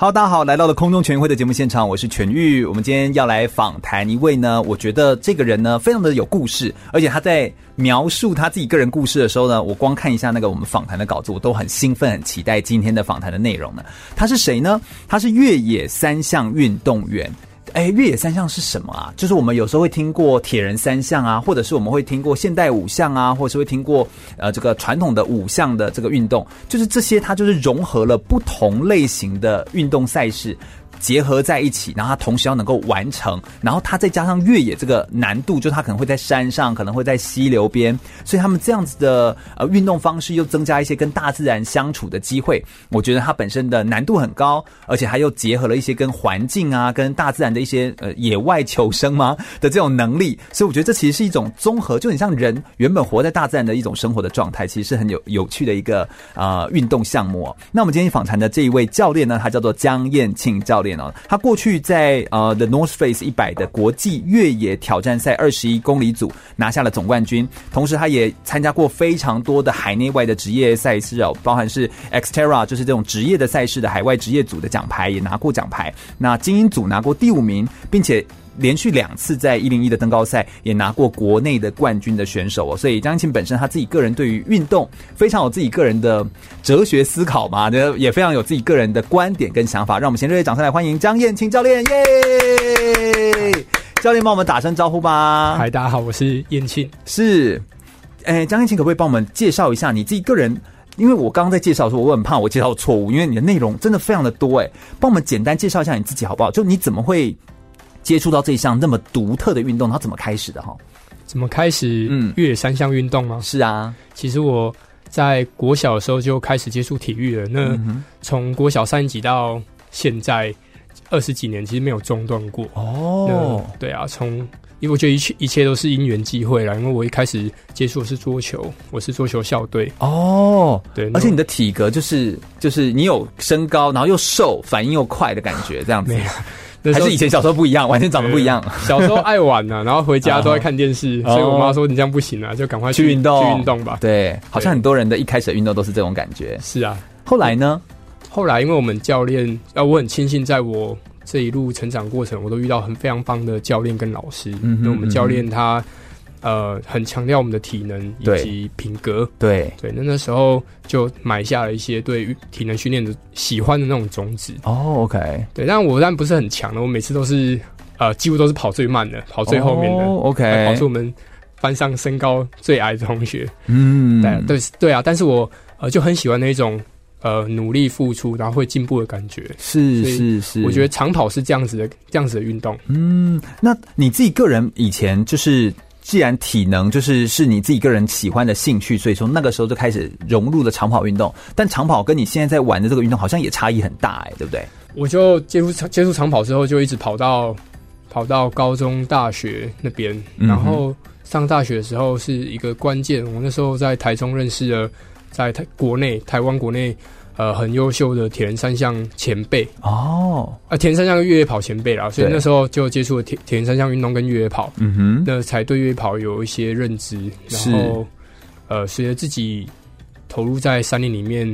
好，大家好，来到了空中全运会的节目现场，我是全玉。我们今天要来访谈一位呢，我觉得这个人呢非常的有故事，而且他在描述他自己个人故事的时候呢，我光看一下那个我们访谈的稿子，我都很兴奋，很期待今天的访谈的内容呢。他是谁呢？他是越野三项运动员。哎，越野三项是什么啊？就是我们有时候会听过铁人三项啊，或者是我们会听过现代五项啊，或者是会听过呃这个传统的五项的这个运动，就是这些它就是融合了不同类型的运动赛事。结合在一起，然后它同时要能够完成，然后它再加上越野这个难度，就它可能会在山上，可能会在溪流边，所以他们这样子的呃运动方式又增加一些跟大自然相处的机会。我觉得它本身的难度很高，而且还又结合了一些跟环境啊、跟大自然的一些呃野外求生吗的这种能力。所以我觉得这其实是一种综合，就很像人原本活在大自然的一种生活的状态，其实是很有有趣的一个呃运动项目。那我们今天访谈的这一位教练呢，他叫做江燕庆教练。他过去在呃 The North Face 一百的国际越野挑战赛二十一公里组拿下了总冠军，同时他也参加过非常多的海内外的职业赛事哦，包含是 Xterra 就是这种职业的赛事的海外职业组的奖牌也拿过奖牌，那精英组拿过第五名，并且。连续两次在一零一的登高赛也拿过国内的冠军的选手哦，所以江晏庆本身他自己个人对于运动非常有自己个人的哲学思考嘛，也非常有自己个人的观点跟想法。让我们先热烈掌声来欢迎张燕青教练，耶！教练帮我们打声招呼吧。嗨，大家好，我是燕青。是，哎，张燕青可不可以帮我们介绍一下你自己个人？因为我刚刚在介绍的时候，我很怕我介绍错误，因为你的内容真的非常的多，哎，帮我们简单介绍一下你自己好不好？就你怎么会？接触到这一项那么独特的运动，它怎么开始的哈？怎么开始？嗯，越野三项运动吗？是啊，其实我在国小的时候就开始接触体育了。那从国小三年级到现在二十几年，其实没有中断过。哦，对啊，从因为我觉得一切一切都是因缘际会啦。因为我一开始接触的是桌球，我是桌球校队。哦，对，而且你的体格就是就是你有身高，然后又瘦，反应又快的感觉，这样子。还是以前小时候不一样，完全长得不一样。小时候爱玩呐、啊，然后回家都在看电视，所以我妈说你这样不行啊，就赶快去运动，去运动吧。对，好像很多人的一开始的运动都是这种感觉。是啊，后来呢？后来因为我们教练，啊，我很庆幸在我这一路成长过程，我都遇到很非常棒的教练跟老师。嗯，那我们教练他。呃，很强调我们的体能以及品格，对对，那那时候就埋下了一些对体能训练的喜欢的那种种子。哦、oh,，OK，对，但我但不是很强的，我每次都是呃，几乎都是跑最慢的，跑最后面的。Oh, OK，跑出我们班上身高最矮的同学。嗯，对对对啊，但是我呃就很喜欢那种呃努力付出然后会进步的感觉。是是是，我觉得长跑是这样子的，这样子的运动。嗯，那你自己个人以前就是。既然体能就是是你自己个人喜欢的兴趣，所以从那个时候就开始融入了长跑运动。但长跑跟你现在在玩的这个运动好像也差异很大，哎，对不对？我就接触接触长跑之后，就一直跑到跑到高中、大学那边。然后上大学的时候是一个关键，我那时候在台中认识了，在台国内台湾国内。呃，很优秀的铁人三项前辈。哦，啊，铁人三项越野跑前辈啦，所以那时候就接触了铁铁人三项运动跟越野跑，嗯哼，那才对越野跑有一些认知，然后呃，随着自己投入在山林里面，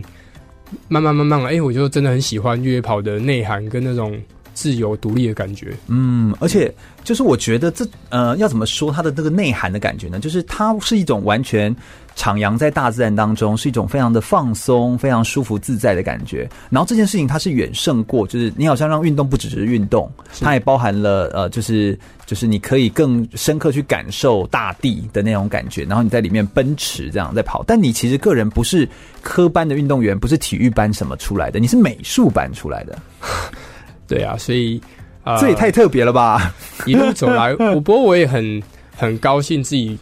慢慢慢慢，哎、欸，我就真的很喜欢越野跑的内涵跟那种自由独立的感觉，嗯，而且就是我觉得这呃，要怎么说它的这个内涵的感觉呢？就是它是一种完全。徜徉在大自然当中是一种非常的放松、非常舒服自在的感觉。然后这件事情它是远胜过，就是你好像让运动不只是运动，它也包含了呃，就是就是你可以更深刻去感受大地的那种感觉。然后你在里面奔驰这样在跑，但你其实个人不是科班的运动员，不是体育班什么出来的，你是美术班出来的。对啊，所以啊，呃、这也太特别了吧！一路走来，我不过我也很很高兴自己。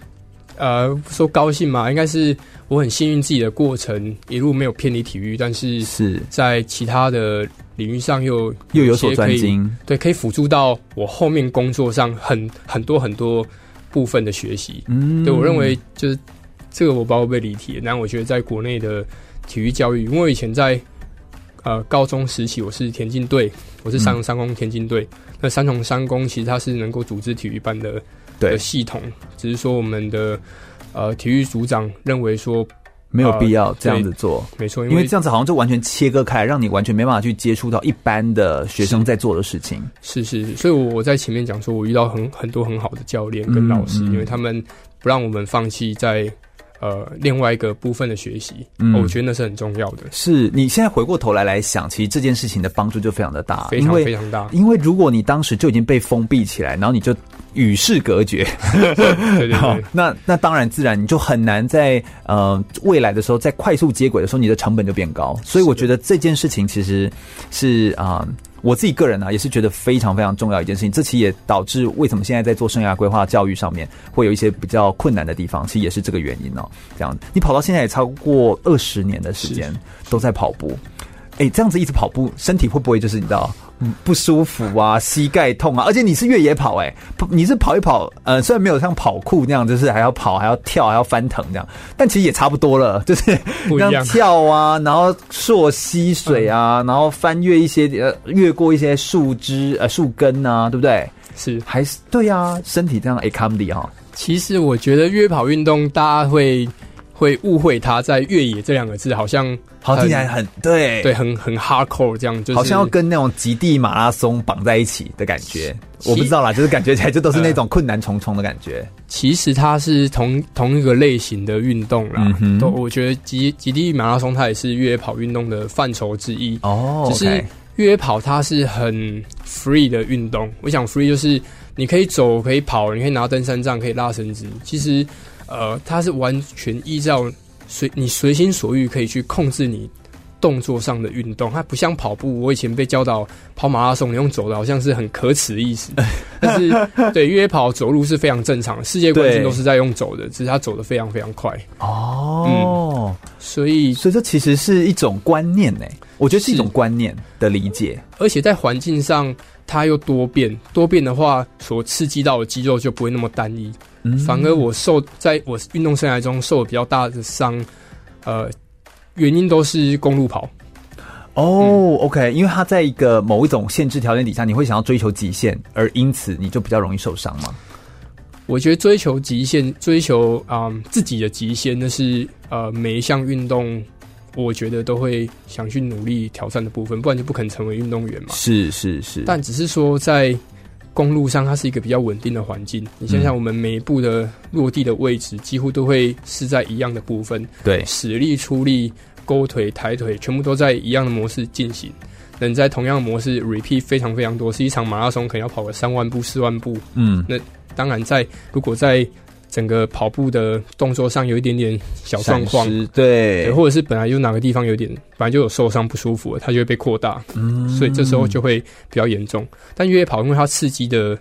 呃，说高兴嘛，应该是我很幸运自己的过程一路没有偏离体育，但是是在其他的领领域上又又有所专精，对，可以辅助到我后面工作上很很多很多部分的学习。嗯，对我认为就是这个，我不知道会不会离题。但我觉得在国内的体育教育，因为我以前在呃高中时期，我是田径队，我是三重三公田径队。嗯、那三重三公其实它是能够组织体育班的的系统，只是说我们的呃体育组长认为说。没有必要这样子做，呃、没错，因为，这样子好像就完全切割开，让你完全没办法去接触到一般的学生在做的事情。是是是，所以我在前面讲说，我遇到很很多很好的教练跟老师，嗯嗯、因为他们不让我们放弃在。呃，另外一个部分的学习，嗯，我觉得那是很重要的。是你现在回过头来来想，其实这件事情的帮助就非常的大，非常非常大。因为如果你当时就已经被封闭起来，然后你就与世隔绝，对 对对，那那当然自然你就很难在呃未来的时候在快速接轨的时候，你的成本就变高。所以我觉得这件事情其实是啊。呃我自己个人呢、啊，也是觉得非常非常重要一件事情。这其实也导致为什么现在在做生涯规划教育上面会有一些比较困难的地方，其实也是这个原因哦。这样，你跑到现在也超过二十年的时间都在跑步，哎，这样子一直跑步，身体会不会就是你知道？不舒服啊，膝盖痛啊，而且你是越野跑哎、欸，你是跑一跑，呃，虽然没有像跑酷那样，就是还要跑，还要跳，还要翻腾这样，但其实也差不多了，就是这样跳啊，然后溯溪水啊，然后翻越一些呃，越过一些树枝呃树根啊，对不对？是还是对啊，身体这样哎，comedy 哈。其实我觉得越野跑运动大家会。会误会他在越野这两个字，好像好听起来很对，对，很很 hardcore 这样，就是好像要跟那种极地马拉松绑在一起的感觉。我不知道啦，就是感觉起来就都是那种困难重重的感觉。呃、其实它是同同一个类型的运动啦，嗯、都我觉得极极地马拉松它也是越野跑运动的范畴之一哦。只是越野跑它是很 free 的运动，我想 free 就是你可以走，可以跑，你可以拿登山杖，可以拉绳子，其实。呃，它是完全依照随你随心所欲可以去控制你动作上的运动，它不像跑步。我以前被教导跑马拉松，你用走的好像是很可耻的意思。但是对约跑走路是非常正常的，世界冠军都是在用走的，只是他走的非常非常快。哦，嗯，所以所以这其实是一种观念呢，我觉得是一种观念的理解，而且在环境上它又多变，多变的话所刺激到的肌肉就不会那么单一。反而我受在我运动生涯中受了比较大的伤，呃，原因都是公路跑。哦、嗯，OK，因为它在一个某一种限制条件底下，你会想要追求极限，而因此你就比较容易受伤吗？我觉得追求极限，追求啊、呃、自己的极限，那是呃每一项运动，我觉得都会想去努力挑战的部分，不然就不可能成为运动员嘛。是是是，但只是说在。公路上，它是一个比较稳定的环境。你想想，我们每一步的落地的位置，几乎都会是在一样的部分。对，使力、出力、勾腿、抬腿，全部都在一样的模式进行。能在同样的模式 repeat 非常非常多，是一场马拉松可能要跑个三万步、四万步。嗯，那当然在如果在整个跑步的动作上有一点点小状况，对，或者是本来就哪个地方有点，本来就有受伤不舒服，它就会被扩大，嗯，所以这时候就会比较严重。但越野跑，因为它刺激的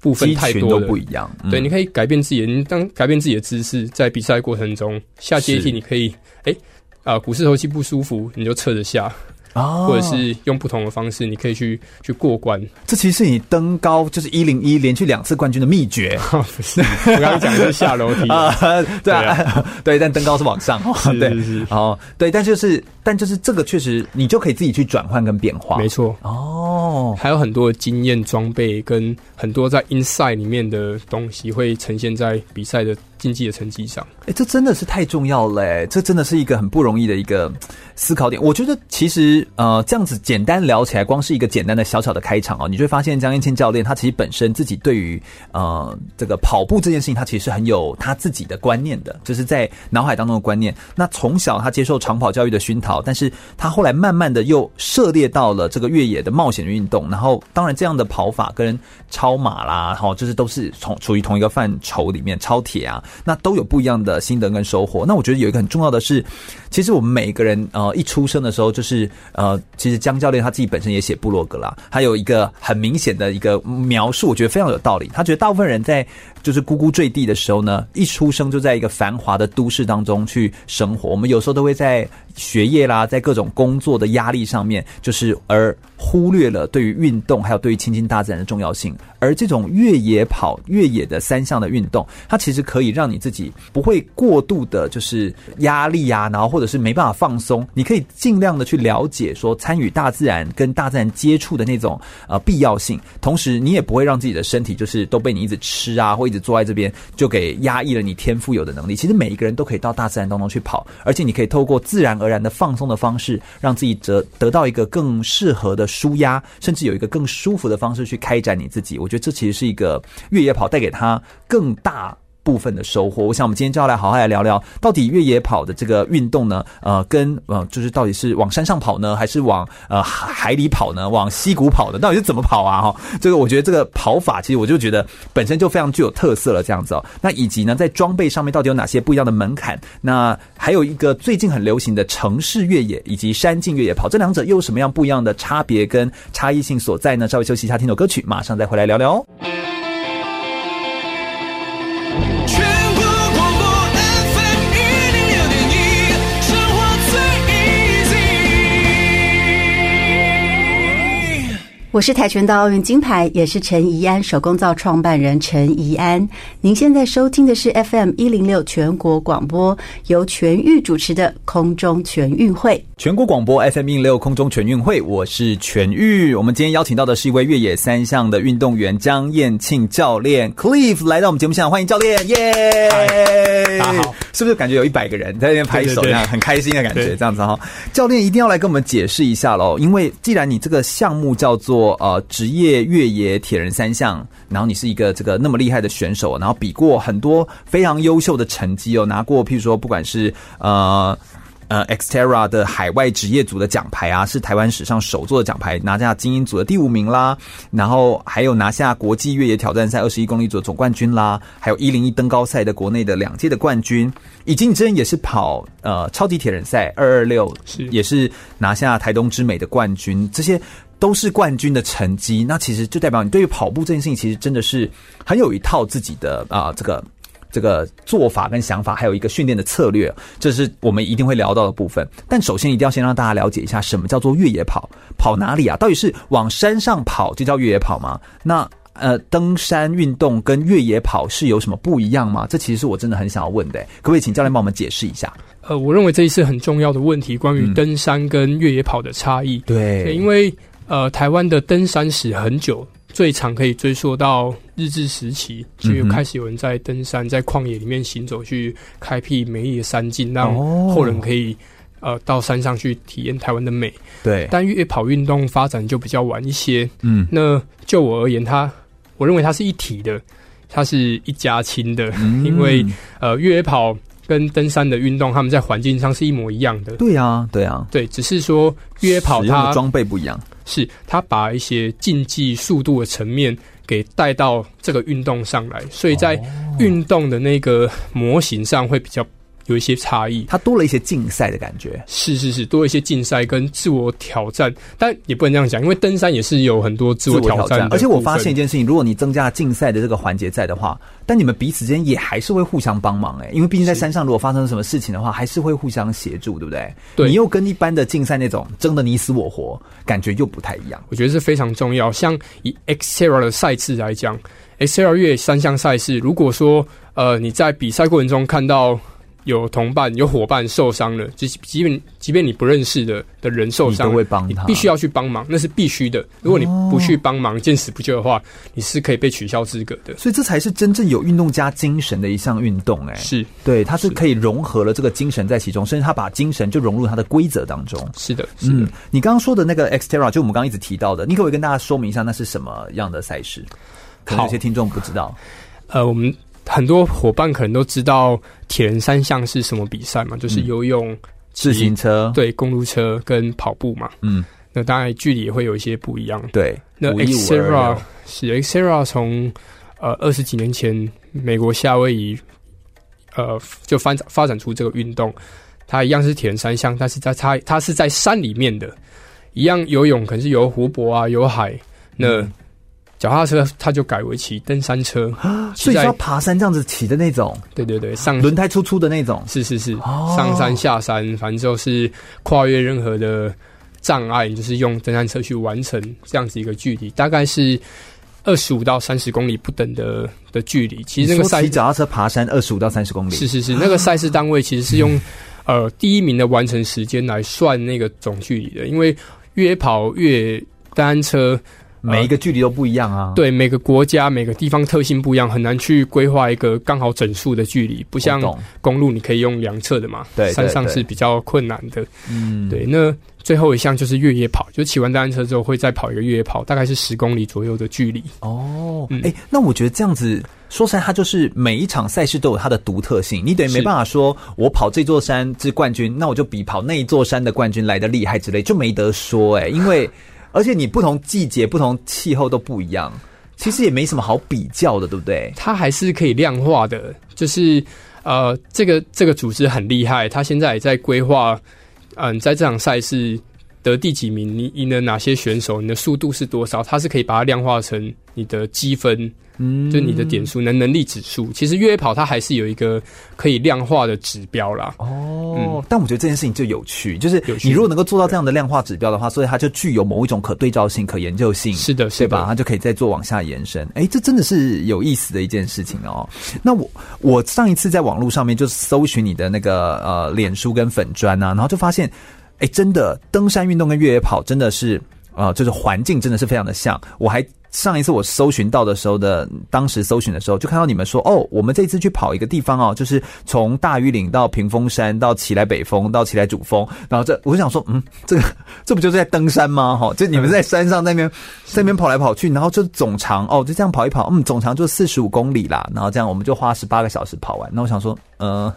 部分太多了，都不一样，嗯、对，你可以改变自己，你当改变自己的姿势，在比赛过程中下阶梯，你可以，哎是，啊、股四头肌不舒服，你就侧着下。啊，或者是用不同的方式，你可以去去过关。这其实是你登高就是一零一连续两次冠军的秘诀。不是，我刚刚讲的是下楼梯啊，对啊，对，但登高是往上，对，是是哦，对，但就是，但就是这个确实，你就可以自己去转换跟变化。没错，哦，还有很多的经验装备跟很多在 inside 里面的东西会呈现在比赛的竞技的成绩上。哎，这真的是太重要了，哎，这真的是一个很不容易的一个思考点。我觉得其实。呃，这样子简单聊起来，光是一个简单的小小的开场哦，你就会发现江晏庆教练他其实本身自己对于呃这个跑步这件事情，他其实是很有他自己的观念的，就是在脑海当中的观念。那从小他接受长跑教育的熏陶，但是他后来慢慢的又涉猎到了这个越野的冒险运动，然后当然这样的跑法跟超马啦，哈，就是都是从处于同一个范畴里面，超铁啊，那都有不一样的心得跟收获。那我觉得有一个很重要的是，其实我们每个人呃一出生的时候就是。呃，其实江教练他自己本身也写部落格啦，他有一个很明显的一个描述，我觉得非常有道理。他觉得大部分人在就是咕咕坠地的时候呢，一出生就在一个繁华的都市当中去生活。我们有时候都会在学业啦，在各种工作的压力上面，就是而忽略了对于运动还有对于亲近大自然的重要性。而这种越野跑、越野的三项的运动，它其实可以让你自己不会过度的，就是压力啊，然后或者是没办法放松。你可以尽量的去了解说，参与大自然跟大自然接触的那种呃必要性，同时你也不会让自己的身体就是都被你一直吃啊，或一直坐在这边就给压抑了你天赋有的能力。其实每一个人都可以到大自然当中去跑，而且你可以透过自然而然的放松的方式，让自己得得到一个更适合的舒压，甚至有一个更舒服的方式去开展你自己。我觉得这其实是一个越野跑带给他更大部分的收获，我想我们今天就要来好好来聊聊，到底越野跑的这个运动呢，呃，跟呃，就是到底是往山上跑呢，还是往呃海里跑呢，往溪谷跑呢？到底是怎么跑啊？哈，这个我觉得这个跑法其实我就觉得本身就非常具有特色了，这样子哦。那以及呢，在装备上面到底有哪些不一样的门槛？那还有一个最近很流行的城市越野以及山径越野跑，这两者又有什么样不一样的差别跟差异性所在呢？稍微休息一下，听首歌曲，马上再回来聊聊哦。我是跆拳道奥运金牌，也是陈怡安手工皂创办人陈怡安。您现在收听的是 FM 一零六全国广播，由全域主持的空中全运会。全国广播 FM 一零六空中全运会，我是全域。我们今天邀请到的是一位越野三项的运动员江燕庆教练 Cliff 来到我们节目现场，欢迎教练，耶、yeah！大家好，是不是感觉有一百个人在那边拍手，这样很开心的感觉？这样子哈，教练一定要来跟我们解释一下喽，因为既然你这个项目叫做呃，职业越野铁人三项，然后你是一个这个那么厉害的选手，然后比过很多非常优秀的成绩哦，拿过譬如说不管是呃呃 Xterra 的海外职业组的奖牌啊，是台湾史上首座的奖牌，拿下精英组的第五名啦，然后还有拿下国际越野挑战赛二十一公里组的总冠军啦，还有一零一登高赛的国内的两届的冠军，以及你之前也是跑呃超级铁人赛二二六，是也是拿下台东之美的冠军，这些。都是冠军的成绩，那其实就代表你对于跑步这件事情，其实真的是很有一套自己的啊、呃，这个这个做法跟想法，还有一个训练的策略，这是我们一定会聊到的部分。但首先一定要先让大家了解一下，什么叫做越野跑？跑哪里啊？到底是往山上跑就叫越野跑吗？那呃，登山运动跟越野跑是有什么不一样吗？这其实是我真的很想要问的，可不可以请教练帮我们解释一下？呃，我认为这一次很重要的问题，关于登山跟越野跑的差异。对，因为。呃，台湾的登山史很久，最长可以追溯到日治时期，就开始有人在登山，在旷野里面行走，去开辟美丽的山径，让后人可以呃到山上去体验台湾的美。对，但越野跑运动发展就比较晚一些。嗯，那就我而言，它我认为它是一体的，它是一家亲的，嗯、因为呃越野跑。跟登山的运动，他们在环境上是一模一样的。对啊，对啊，对，只是说越野跑它装备不一样，是他把一些竞技速度的层面给带到这个运动上来，所以在运动的那个模型上会比较。有一些差异，它多了一些竞赛的感觉。是是是，多了一些竞赛跟自我挑战，但也不能这样讲，因为登山也是有很多自我挑战。而且我发现一件事情，如果你增加了竞赛的这个环节在的话，但你们彼此之间也还是会互相帮忙哎，因为毕竟在山上，如果发生什么事情的话，还是会互相协助，对不对？对。你又跟一般的竞赛那种争得你死我活，感觉又不太一样。我觉得是非常重要。像以 Xterra 的赛制来讲，Xterra 越野三项赛事，如果说呃你在比赛过程中看到。有同伴、有伙伴受伤了，即即便即便你不认识的的人受伤，你都会帮他，你必须要去帮忙，那是必须的。如果你不去帮忙，见死不救的话，你是可以被取消资格的。所以这才是真正有运动家精神的一项运动，哎，是对，它是可以融合了这个精神在其中，甚至他把精神就融入他的规则当中。是的，是的。嗯，你刚刚说的那个 Xterra，就我们刚刚一直提到的，你可不可以跟大家说明一下，那是什么样的赛事？可能有些听众不知道。呃，我们。很多伙伴可能都知道铁人三项是什么比赛嘛，就是游泳、嗯、自行车、对公路车跟跑步嘛。嗯，那当然距离也会有一些不一样。对，那 Xterra 是 Xterra 从呃二十几年前美国夏威夷呃就发展发展出这个运动，它一样是铁人三项，但是在它它是在山里面的，一样游泳可能是游湖泊啊，游海。那。嗯脚踏车它就改为骑登山车，所以是要爬山这样子骑的那种。对对对，上轮胎粗粗的那种。是是是，上山下山，反正就是跨越任何的障碍，就是用登山车去完成这样子一个距离，大概是二十五到三十公里不等的的距离。其实那个赛脚踏车爬山二十五到三十公里，是是是，那个赛事单位其实是用呃第一名的完成时间来算那个总距离的，因为越野跑越野登山车。每一个距离都不一样啊！对，每个国家每个地方特性不一样，很难去规划一个刚好整数的距离。不像公路，你可以用量测的嘛。对，山上是比较困难的。嗯，对。那最后一项就是越野跑，就骑完单车之后会再跑一个越野跑，大概是十公里左右的距离。哦，哎、嗯欸，那我觉得这样子说起来，它就是每一场赛事都有它的独特性。你等于没办法说我跑这座山是冠军，那我就比跑那一座山的冠军来的厉害之类，就没得说哎、欸，因为。而且你不同季节、不同气候都不一样，其实也没什么好比较的，对不对？它还是可以量化的，就是呃，这个这个组织很厉害，它现在也在规划，嗯、在这场赛事得第几名，你赢了哪些选手，你的速度是多少，它是可以把它量化成你的积分。嗯，就你的点数、能能力指数，其实越野跑它还是有一个可以量化的指标啦。哦、嗯，但我觉得这件事情就有趣，就是你如果能够做到这样的量化指标的话，所以它就具有某一种可对照性、可研究性。是的，是的，对吧？它就可以再做往下延伸。哎、欸，这真的是有意思的一件事情哦。那我我上一次在网络上面就搜寻你的那个呃脸书跟粉砖啊，然后就发现，哎、真的登山运动跟越野跑真的是呃，就是环境真的是非常的像。我还。上一次我搜寻到的时候的，当时搜寻的时候就看到你们说哦，我们这次去跑一个地方哦，就是从大禹岭到屏风山到起来北峰到起来主峰，然后这我就想说，嗯，这个这不就是在登山吗？哈，就你们在山上那边在那边跑来跑去，然后就总长哦，就这样跑一跑，嗯，总长就四十五公里啦，然后这样我们就花十八个小时跑完。那我想说，呃，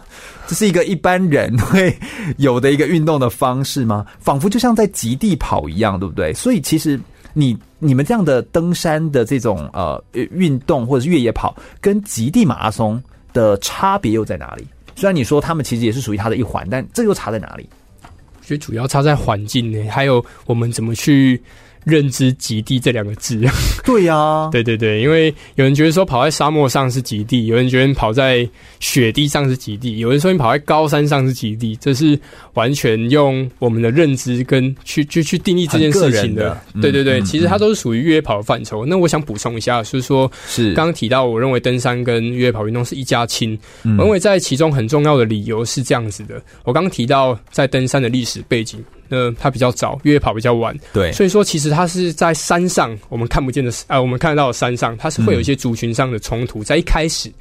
这是一个一般人会有的一个运动的方式吗？仿佛就像在极地跑一样，对不对？所以其实。你你们这样的登山的这种呃运动或者是越野跑，跟极地马拉松的差别又在哪里？虽然你说他们其实也是属于它的一环，但这又差在哪里？我觉得主要差在环境呢，还有我们怎么去。认知极地这两个字，对呀、啊，对对对，因为有人觉得说跑在沙漠上是极地，有人觉得跑在雪地上是极地，有人说你跑在高山上是极地，这是完全用我们的认知跟去去去定义这件事情的。的对对对，嗯、其实它都是属于越野跑的范畴。嗯、那我想补充一下，就是说，是刚刚提到，我认为登山跟越野跑运动是一家亲，嗯、我认为在其中很重要的理由是这样子的。我刚刚提到在登山的历史背景。那它比较早，越野跑比较晚，对，所以说其实它是在山上，我们看不见的，啊、呃，我们看得到的山上，它是会有一些族群上的冲突，在一开始。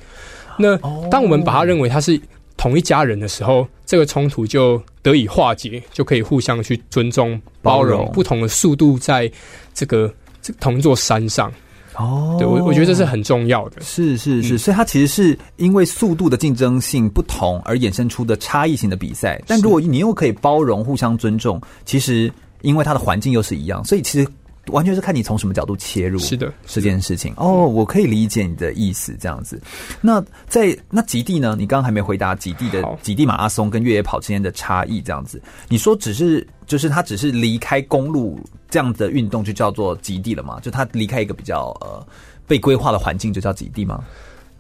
那当我们把它认为它是同一家人的时候，这个冲突就得以化解，就可以互相去尊重、包容不同的速度，在这个这同一座山上。哦，对我我觉得这是很重要的，是是是，所以它其实是因为速度的竞争性不同而衍生出的差异性的比赛。但如果你又可以包容、互相尊重，其实因为它的环境又是一样，所以其实完全是看你从什么角度切入。是的，这件事情哦，我可以理解你的意思，这样子。那在那极地呢？你刚刚还没回答极地的极地马拉松跟越野跑之间的差异，这样子。你说只是就是它只是离开公路。这样的运动就叫做极地了嘛？就他离开一个比较呃被规划的环境，就叫极地吗？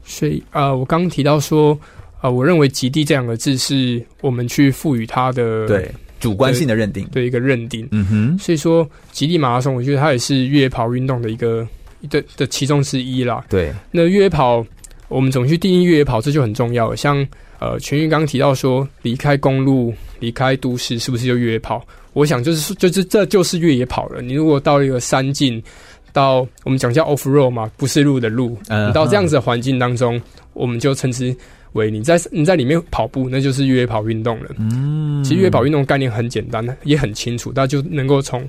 所以呃，我刚刚提到说，呃，我认为极地这两个字是我们去赋予它的对主观性的认定，对一个认定。嗯哼，所以说极地马拉松，我觉得它也是越野跑运动的一个的的其中之一啦。对，那越野跑我们怎么去定义越野跑，这就很重要了。像呃，全玉刚刚提到说，离开公路，离开都市，是不是就越野跑？我想就是就是这就是越野跑了。你如果到一个山径，到我们讲叫 off road 嘛，不是路的路，你到这样子的环境当中，我们就称之为你在你在里面跑步，那就是越野跑运动了。嗯，其实越野跑运动概念很简单，也很清楚，大家就能够从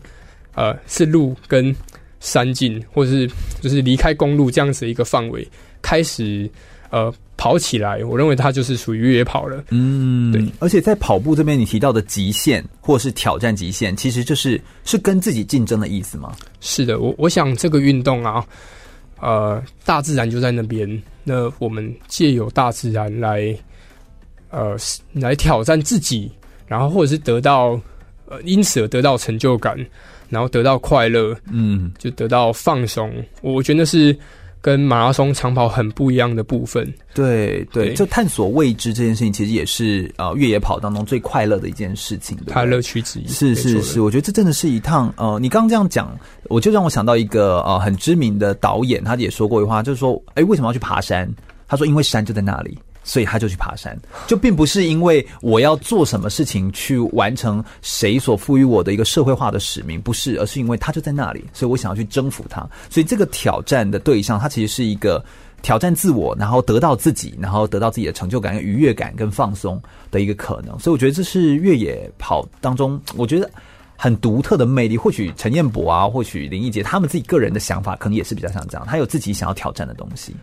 呃是路跟山径，或者是就是离开公路这样子的一个范围开始呃。跑起来，我认为它就是属于越野跑了。嗯，对。而且在跑步这边，你提到的极限或是挑战极限，其实就是是跟自己竞争的意思吗？是的，我我想这个运动啊，呃，大自然就在那边，那我们借由大自然来，呃，来挑战自己，然后或者是得到，呃，因此而得到成就感。然后得到快乐，嗯，就得到放松。我觉得是。跟马拉松长跑很不一样的部分，对对，就探索未知这件事情，其实也是呃越野跑当中最快乐的一件事情，对，它乐趣之一。是是是，我觉得这真的是一趟呃，你刚刚这样讲，我就让我想到一个呃很知名的导演，他也说过一句话，就是说，哎，为什么要去爬山？他说，因为山就在那里。所以他就去爬山，就并不是因为我要做什么事情去完成谁所赋予我的一个社会化的使命，不是，而是因为他就在那里，所以我想要去征服他。所以这个挑战的对象，他其实是一个挑战自我，然后得到自己，然后得到自己的成就感、愉悦感跟放松的一个可能。所以我觉得这是越野跑当中，我觉得很独特的魅力。或许陈彦博啊，或许林义杰他们自己个人的想法，可能也是比较像这样，他有自己想要挑战的东西。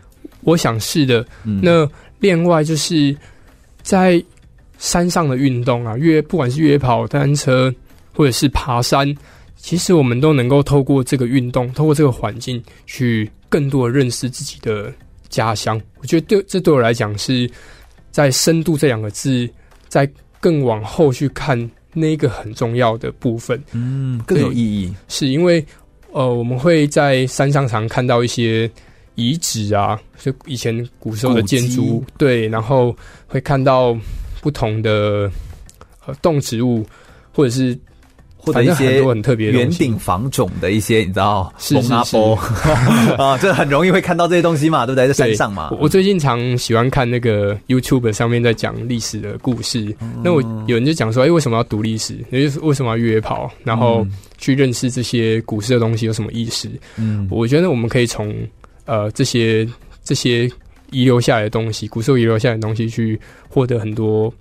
我想是的，嗯、那。另外就是在山上的运动啊，越不管是越野跑、单车或者是爬山，其实我们都能够透过这个运动，透过这个环境，去更多的认识自己的家乡。我觉得对这对我来讲是在深度这两个字，在更往后去看那个很重要的部分，嗯，更有意义。是因为呃，我们会在山上常看到一些。遗址啊，就以前古时候的建筑，对，然后会看到不同的呃动植物，或者是或者一些很特别的圆顶房种的一些，你知道，是 啊，这很容易会看到这些东西嘛，对不对？在山上嘛。我最近常喜欢看那个 YouTube 上面在讲历史的故事，嗯、那我有人就讲说，哎，为什么要读历史？也就是为什么要越野跑？然后去认识这些古时的东西有什么意思？嗯，我觉得我们可以从。呃，这些这些遗留下来的东西，古时候遗留下来的东西，去获得很多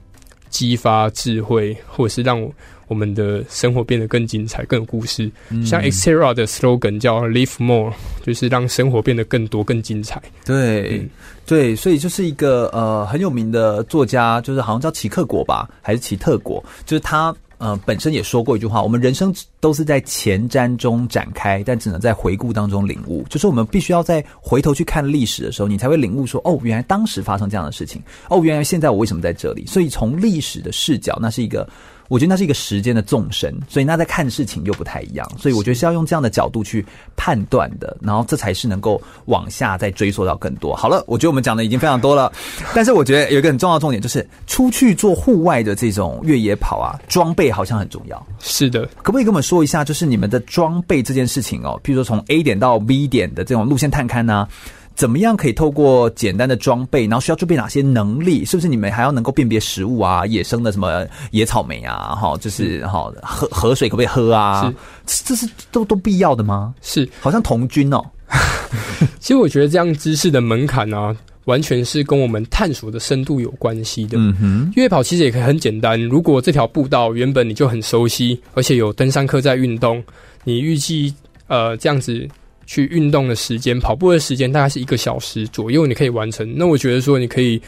激发智慧，或者是让我们的生活变得更精彩、更有故事。嗯、像 Xterra 的 slogan 叫 “Live More”，就是让生活变得更多、更精彩。对，嗯、对，所以就是一个呃很有名的作家，就是好像叫奇克果吧，还是奇特果，就是他。呃，本身也说过一句话，我们人生都是在前瞻中展开，但只能在回顾当中领悟。就是我们必须要在回头去看历史的时候，你才会领悟说，哦，原来当时发生这样的事情，哦，原来现在我为什么在这里？所以从历史的视角，那是一个。我觉得那是一个时间的纵深，所以那在看事情又不太一样，所以我觉得是要用这样的角度去判断的，然后这才是能够往下再追溯到更多。好了，我觉得我们讲的已经非常多了，但是我觉得有一个很重要的重点就是出去做户外的这种越野跑啊，装备好像很重要。是的，可不可以跟我们说一下，就是你们的装备这件事情哦？譬如说从 A 点到 B 点的这种路线探勘呢、啊？怎么样可以透过简单的装备，然后需要具备哪些能力？是不是你们还要能够辨别食物啊，野生的什么野草莓啊？哈，就是哈，河河水可不可以喝啊？是，这是都都必要的吗？是，好像童军哦。其实我觉得这样知识的门槛啊，完全是跟我们探索的深度有关系的。嗯哼，越野跑其实也可以很简单。如果这条步道原本你就很熟悉，而且有登山客在运动，你预计呃这样子。去运动的时间，跑步的时间大概是一个小时左右，你可以完成。那我觉得说，你可以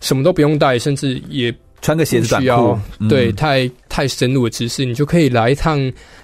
什么都不用带，甚至也穿个鞋子需要，对，嗯、太太深入的知识，你就可以来一趟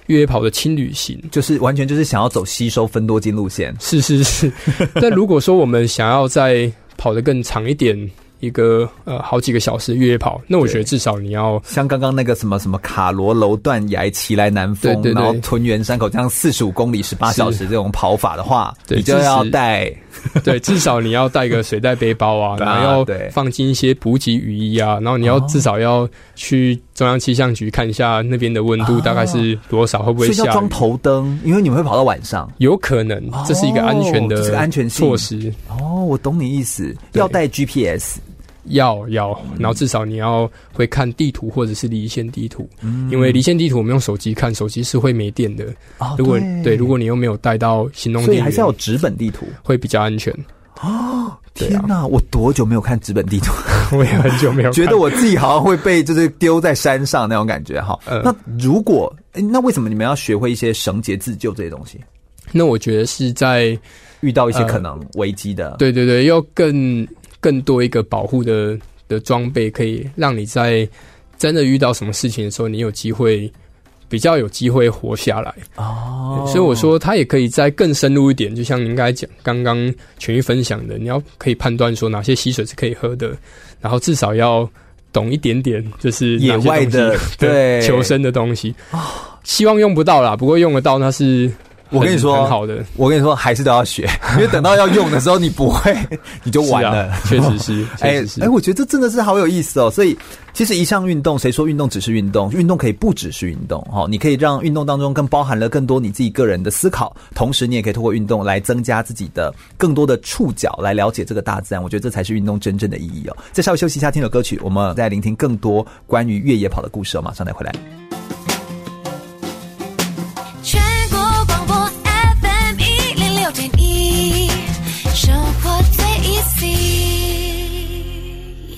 越野跑的轻旅行，就是完全就是想要走吸收分多金路线。是是是。但如果说我们想要再跑得更长一点。一个呃好几个小时越野跑，那我觉得至少你要像刚刚那个什么什么卡罗楼断崖奇来南峰，对对对，然后屯元山口这样四十五公里十八小时这种跑法的话，你就要带，对，至少你要带个水袋背包啊，然后要放进一些补给雨衣啊，然后你要至少要去中央气象局看一下那边的温度大概是多少，会不会下雨？要装头灯，因为你们会跑到晚上，有可能这是一个安全的，安全措施。哦，我懂你意思，要带 GPS。要要，然后至少你要会看地图或者是离线地图，嗯、因为离线地图我们用手机看，手机是会没电的。哦、如果对，对，如果你又没有带到行动电源，所以还是要有纸本地图，会比较安全。哦，天哪！啊、我多久没有看纸本地图？我也很久没有 看，觉得我自己好像会被就是丢在山上那种感觉。哈，呃、那如果那为什么你们要学会一些绳结自救这些东西？那我觉得是在遇到一些可能危机的、呃，对对对，要更。更多一个保护的的装备，可以让你在真的遇到什么事情的时候，你有机会比较有机会活下来哦。所以我说，它也可以再更深入一点，就像您刚才讲刚刚全域分享的，你要可以判断说哪些溪水是可以喝的，然后至少要懂一点点，就是野外的对 求生的东西啊。希望用不到啦，不过用得到那是。我跟你说，好的。我跟你说，还是都要学，因为等到要用的时候，你不会，你就完了。确、啊、实是，哎哎、欸，我觉得这真的是好有意思哦。所以，其实一项运动，谁说运动只是运动？运动可以不只是运动哈，你可以让运动当中更包含了更多你自己个人的思考，同时你也可以通过运动来增加自己的更多的触角，来了解这个大自然。我觉得这才是运动真正的意义哦。再稍微休息一下，听首歌曲，我们再聆听更多关于越野跑的故事哦。马上再回来。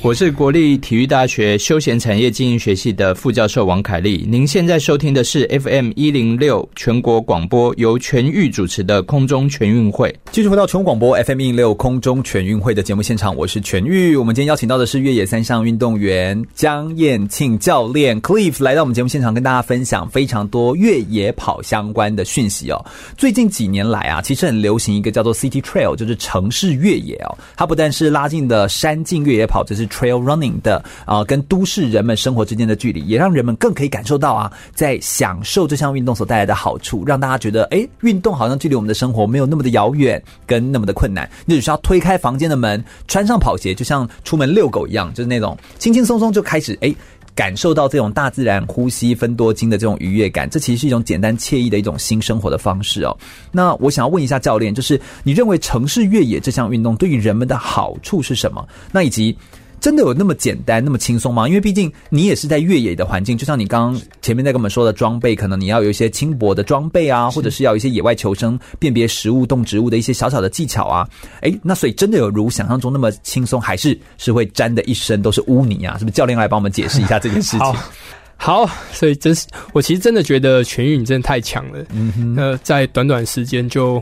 我是国立体育大学休闲产业经营学系的副教授王凯丽。您现在收听的是 FM 一零六全国广播，由全域主持的空中全运会。继续回到全国广播 FM 一零六空中全运会的节目现场，我是全域。我们今天邀请到的是越野三项运动员江彦庆教练 Cliff 来到我们节目现场，跟大家分享非常多越野跑相关的讯息哦。最近几年来啊，其实很流行一个叫做 City Trail，就是城市越野哦。它不但是拉近的山径越野跑，这是 Trail running 的啊、跟都市人们生活之间的距离，也让人们更可以感受到啊，在享受这项运动所带来的好处，让大家觉得，哎，运动好像距离我们的生活没有那么的遥远，跟那么的困难。你只需要推开房间的门，穿上跑鞋，就像出门遛狗一样，就是那种轻轻松松就开始，哎，感受到这种大自然呼吸分多精的这种愉悦感。这其实是一种简单惬意的一种新生活的方式哦。那我想要问一下教练，就是你认为城市越野这项运动对于人们的好处是什么？那以及。真的有那么简单、那么轻松吗？因为毕竟你也是在越野的环境，就像你刚刚前面在跟我们说的装备，可能你要有一些轻薄的装备啊，或者是要有一些野外求生、辨别食物、动植物的一些小小的技巧啊。诶，那所以真的有如想象中那么轻松，还是是会沾的一身都是污泥啊？是不是？教练来帮我们解释一下这件事情。好，好，所以真是我其实真的觉得全域你真的太强了。嗯哼，那在短短时间就。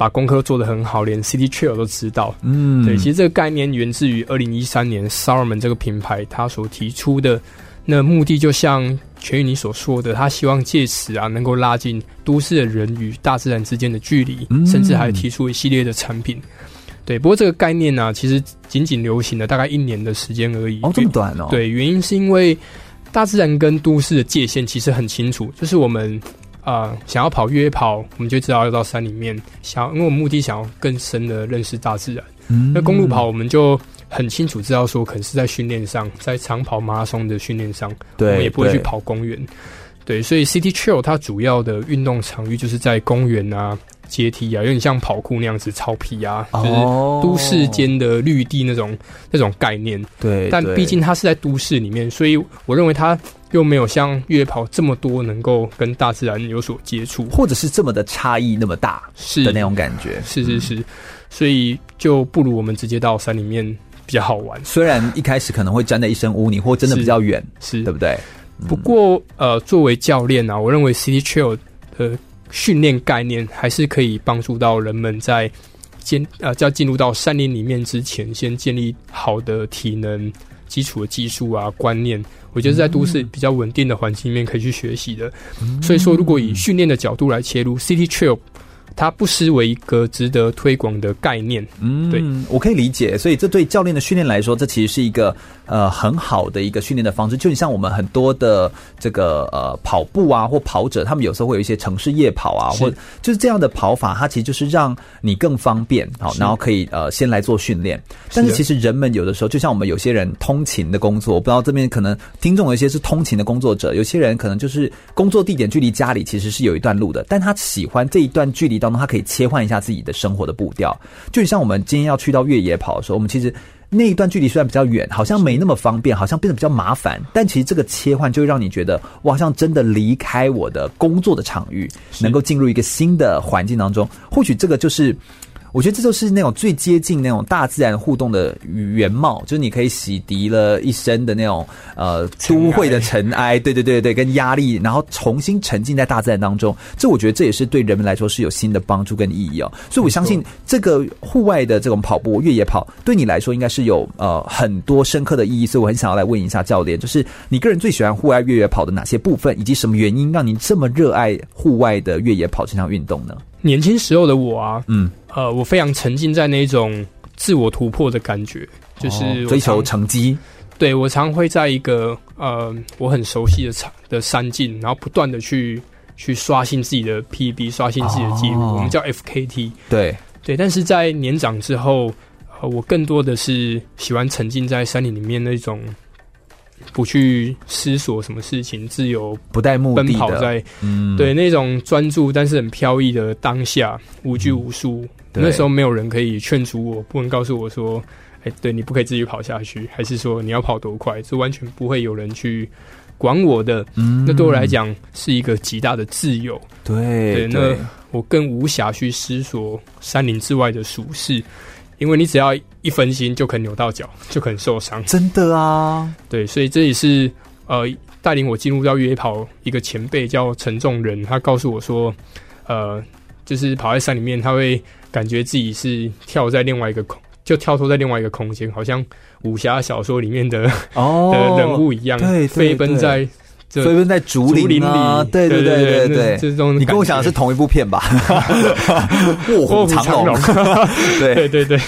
把功课做得很好，连 City Trail 都知道。嗯，对，其实这个概念源自于二零一三年 Salomon 这个品牌他所提出的。那目的就像全宇你所说的，他希望借此啊，能够拉近都市的人与大自然之间的距离，嗯，甚至还提出一系列的产品。对，不过这个概念呢，啊，其实仅仅流行了大概一年的时间而已。哦，这么短哦。对，原因是因为大自然跟都市的界限其实很清楚，就是我们。啊、呃，想要跑越野跑，我们就知道要到山里面。想要，因为我们目的想要更深的认识大自然。嗯，那公路跑，我们就很清楚知道说，可能是在训练上，在长跑马拉松的训练上，对，我们也不会去跑公园。对，所以 City Trail 它主要的运动场域就是在公园啊。阶梯啊，有点像跑酷那样子，草皮啊，就是都市间的绿地那种那种概念。对，但毕竟它是在都市里面，所以我认为它又没有像越野跑这么多能够跟大自然有所接触，或者是这么的差异那么大是的那种感觉。是是是，所以就不如我们直接到山里面比较好玩。虽然一开始可能会沾在一身污泥，或真的比较远，是对不对？不过呃，作为教练啊，我认为 City Trail 的。训练概念还是可以帮助到人们在进呃，在进入到山林里面之前，先建立好的体能基础的技术啊观念。我觉得在都市比较稳定的环境里面可以去学习的。所以说，如果以训练的角度来切入，City Trail。它不失为一个值得推广的概念，嗯，对，我可以理解。所以这对教练的训练来说，这其实是一个呃很好的一个训练的方式。就你像我们很多的这个呃跑步啊或跑者，他们有时候会有一些城市夜跑啊，或就是这样的跑法，它其实就是让你更方便，好，然后可以呃先来做训练。但是其实人们有的时候，就像我们有些人通勤的工作，我不知道这边可能听众有一些是通勤的工作者，有些人可能就是工作地点距离家里其实是有一段路的，但他喜欢这一段距离当中，他可以切换一下自己的生活的步调，就像我们今天要去到越野跑的时候，我们其实那一段距离虽然比较远，好像没那么方便，好像变得比较麻烦，但其实这个切换就会让你觉得，我好像真的离开我的工作的场域，能够进入一个新的环境当中，或许这个就是。我觉得这就是那种最接近那种大自然互动的原貌，就是你可以洗涤了一身的那种呃都会的尘埃，对 对对对，跟压力，然后重新沉浸在大自然当中。这我觉得这也是对人们来说是有新的帮助跟意义哦。所以我相信这个户外的这种跑步越野跑对你来说应该是有呃很多深刻的意义。所以我很想要来问一下教练，就是你个人最喜欢户外越野跑的哪些部分，以及什么原因让你这么热爱户外的越野跑这项运动呢？年轻时候的我啊，嗯，呃，我非常沉浸在那种自我突破的感觉，就是追求成绩，对，我常会在一个呃我很熟悉的场的山径，然后不断的去去刷新自己的 PB，刷新自己的记录，哦、我们叫 FKT。对对，但是在年长之后，呃，我更多的是喜欢沉浸在山林里面那种。不去思索什么事情，自由不带目的奔跑在，嗯，对那种专注但是很飘逸的当下，无拘无束。嗯、那时候没有人可以劝阻我，不能告诉我说：“哎、欸，对你不可以自己跑下去，还是说你要跑多快？”这完全不会有人去管我的。嗯，那对我来讲是一个极大的自由。对，对，那我更无暇去思索山林之外的俗事。因为你只要一分心，就可能扭到脚，就可能受伤。真的啊，对，所以这也是呃带领我进入到越野跑一个前辈叫陈仲仁，他告诉我说，呃，就是跑在山里面，他会感觉自己是跳在另外一个空，就跳脱在另外一个空间，好像武侠小说里面的哦的人物一样，对，飞奔在。飞奔在竹林里，对对对对对，这种你跟我想的是同一部片吧？卧虎藏龙，对。对对对，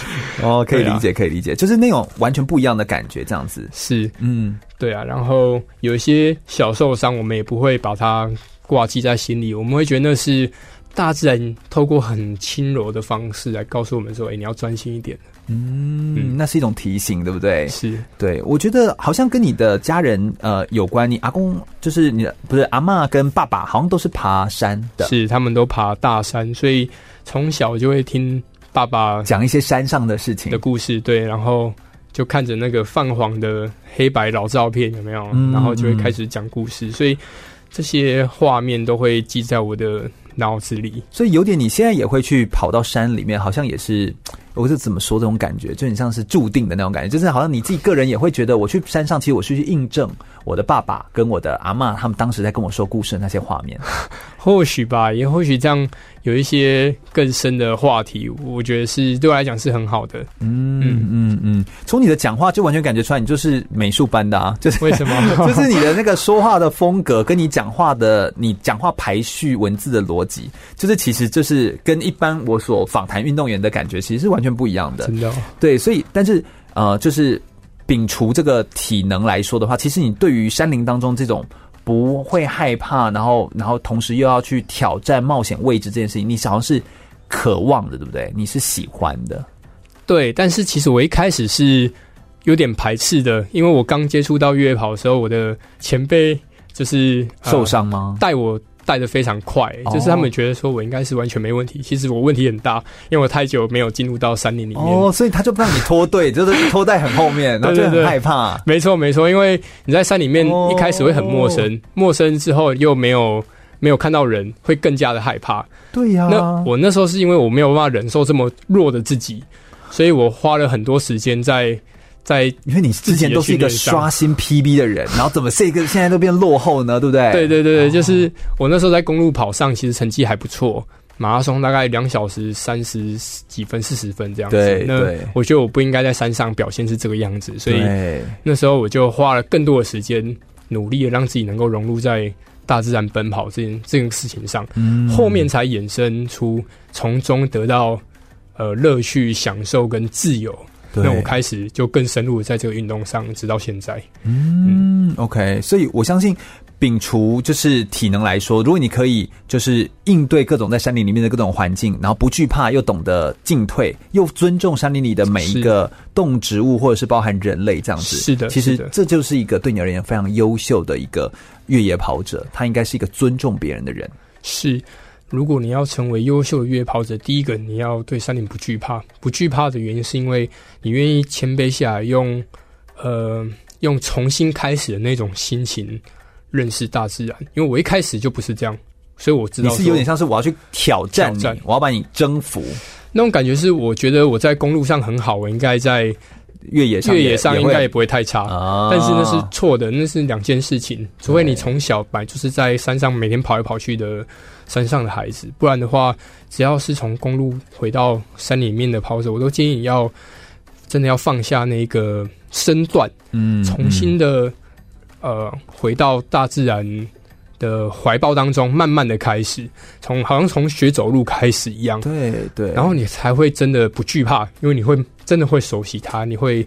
哦，可以理解，可以理解，就是那种完全不一样的感觉，这样子。是，嗯，对啊。然后有一些小受伤，我们也不会把它挂记在心里，我们会觉得那是大自然透过很轻柔的方式来告诉我们说：“哎，你要专心一点。”嗯，嗯，那是一种提醒，对不对？是，对，我觉得好像跟你的家人呃有关。你阿公就是你的，不是阿妈跟爸爸，好像都是爬山的，是他们都爬大山，所以从小就会听爸爸讲一些山上的事情的故事。对，然后就看着那个泛黄的黑白老照片，有没有？嗯，然后就会开始讲故事，所以这些画面都会记在我的脑子里。所以有点，你现在也会去跑到山里面，好像也是。我是怎么说这种感觉，就很像是注定的那种感觉，就是好像你自己个人也会觉得，我去山上，其实我是去印证我的爸爸跟我的阿嬷他们当时在跟我说故事的那些画面。或许吧，也或许这样有一些更深的话题，我觉得是对我来讲是很好的。嗯嗯嗯嗯，从你的讲话就完全感觉出来，你就是美术班的啊，就是 为什么？就是你的那个说话的风格，跟你讲话的你讲话排序文字的逻辑，就是其实就是跟一般我所访谈运动员的感觉，其实是完全不一样的。真的哦？对，所以但是呃，就是摒除这个体能来说的话，其实你对于山林当中这种。不会害怕，然后，然后同时又要去挑战冒险位置这件事情，你好像是渴望的，对不对？你是喜欢的，对。但是其实我一开始是有点排斥的，因为我刚接触到越野跑的时候，我的前辈就是、呃、受伤吗？带我。带的非常快，欸，就是他们觉得说我应该是完全没问题。哦、其实我问题很大，因为我太久没有进入到山林里面。哦，所以他就不让你拖队，就是拖在很后面，然后就很害怕。没错没错，因为你在山里面一开始会很陌生，哦、陌生之后又没有没有看到人，会更加的害怕。对呀，啊，那我那时候是因为我没有办法忍受这么弱的自己，所以我花了很多时间在。在，因为你之前都是一个刷新 PB 的人，然后怎么 这个现在都变落后呢？对不对？对对对对，就是我那时候在公路跑上，其实成绩还不错，马拉松大概两小时三十几分、四十分这样子。对，那我觉得我不应该在山上表现是这个样子，所以那时候我就花了更多的时间，努力的让自己能够融入在大自然奔跑这件这件事情上。嗯，后面才衍生出从中得到呃乐趣、享受跟自由。对那我开始就更深入在这个运动上，直到现在。嗯，嗯，OK，所以我相信，摒除就是体能来说，如果你可以就是应对各种在山林里面的各种环境，然后不惧怕，又懂得进退，又尊重山林里的每一个动植物，或者是包含人类这样子。是的，其实这就是一个对你而言非常优秀的一个越野跑者，他应该是一个尊重别人的人。是。如果你要成为优秀的越野跑者，第一个你要对山林不惧怕。不惧怕的原因是因为你愿意谦卑下来用，呃用重新开始的那种心情认识大自然。因为我一开始就不是这样，所以我知道你是有点像是我要去挑战我要把你征服。那种感觉是我觉得我在公路上很好，我应该在。越野上，越野上应该也不会太差，啊、但是那是错的，那是两件事情。除非你从小本来就是在山上每天跑来跑去的山上的孩子，不然的话，只要是从公路回到山里面的跑者，我都建议你要真的要放下那个身段，嗯，重新的、嗯、呃回到大自然的怀抱当中，慢慢的开始，从好像从学走路开始一样，对对，然后你才会真的不惧怕，因为你会真的会熟悉它，你会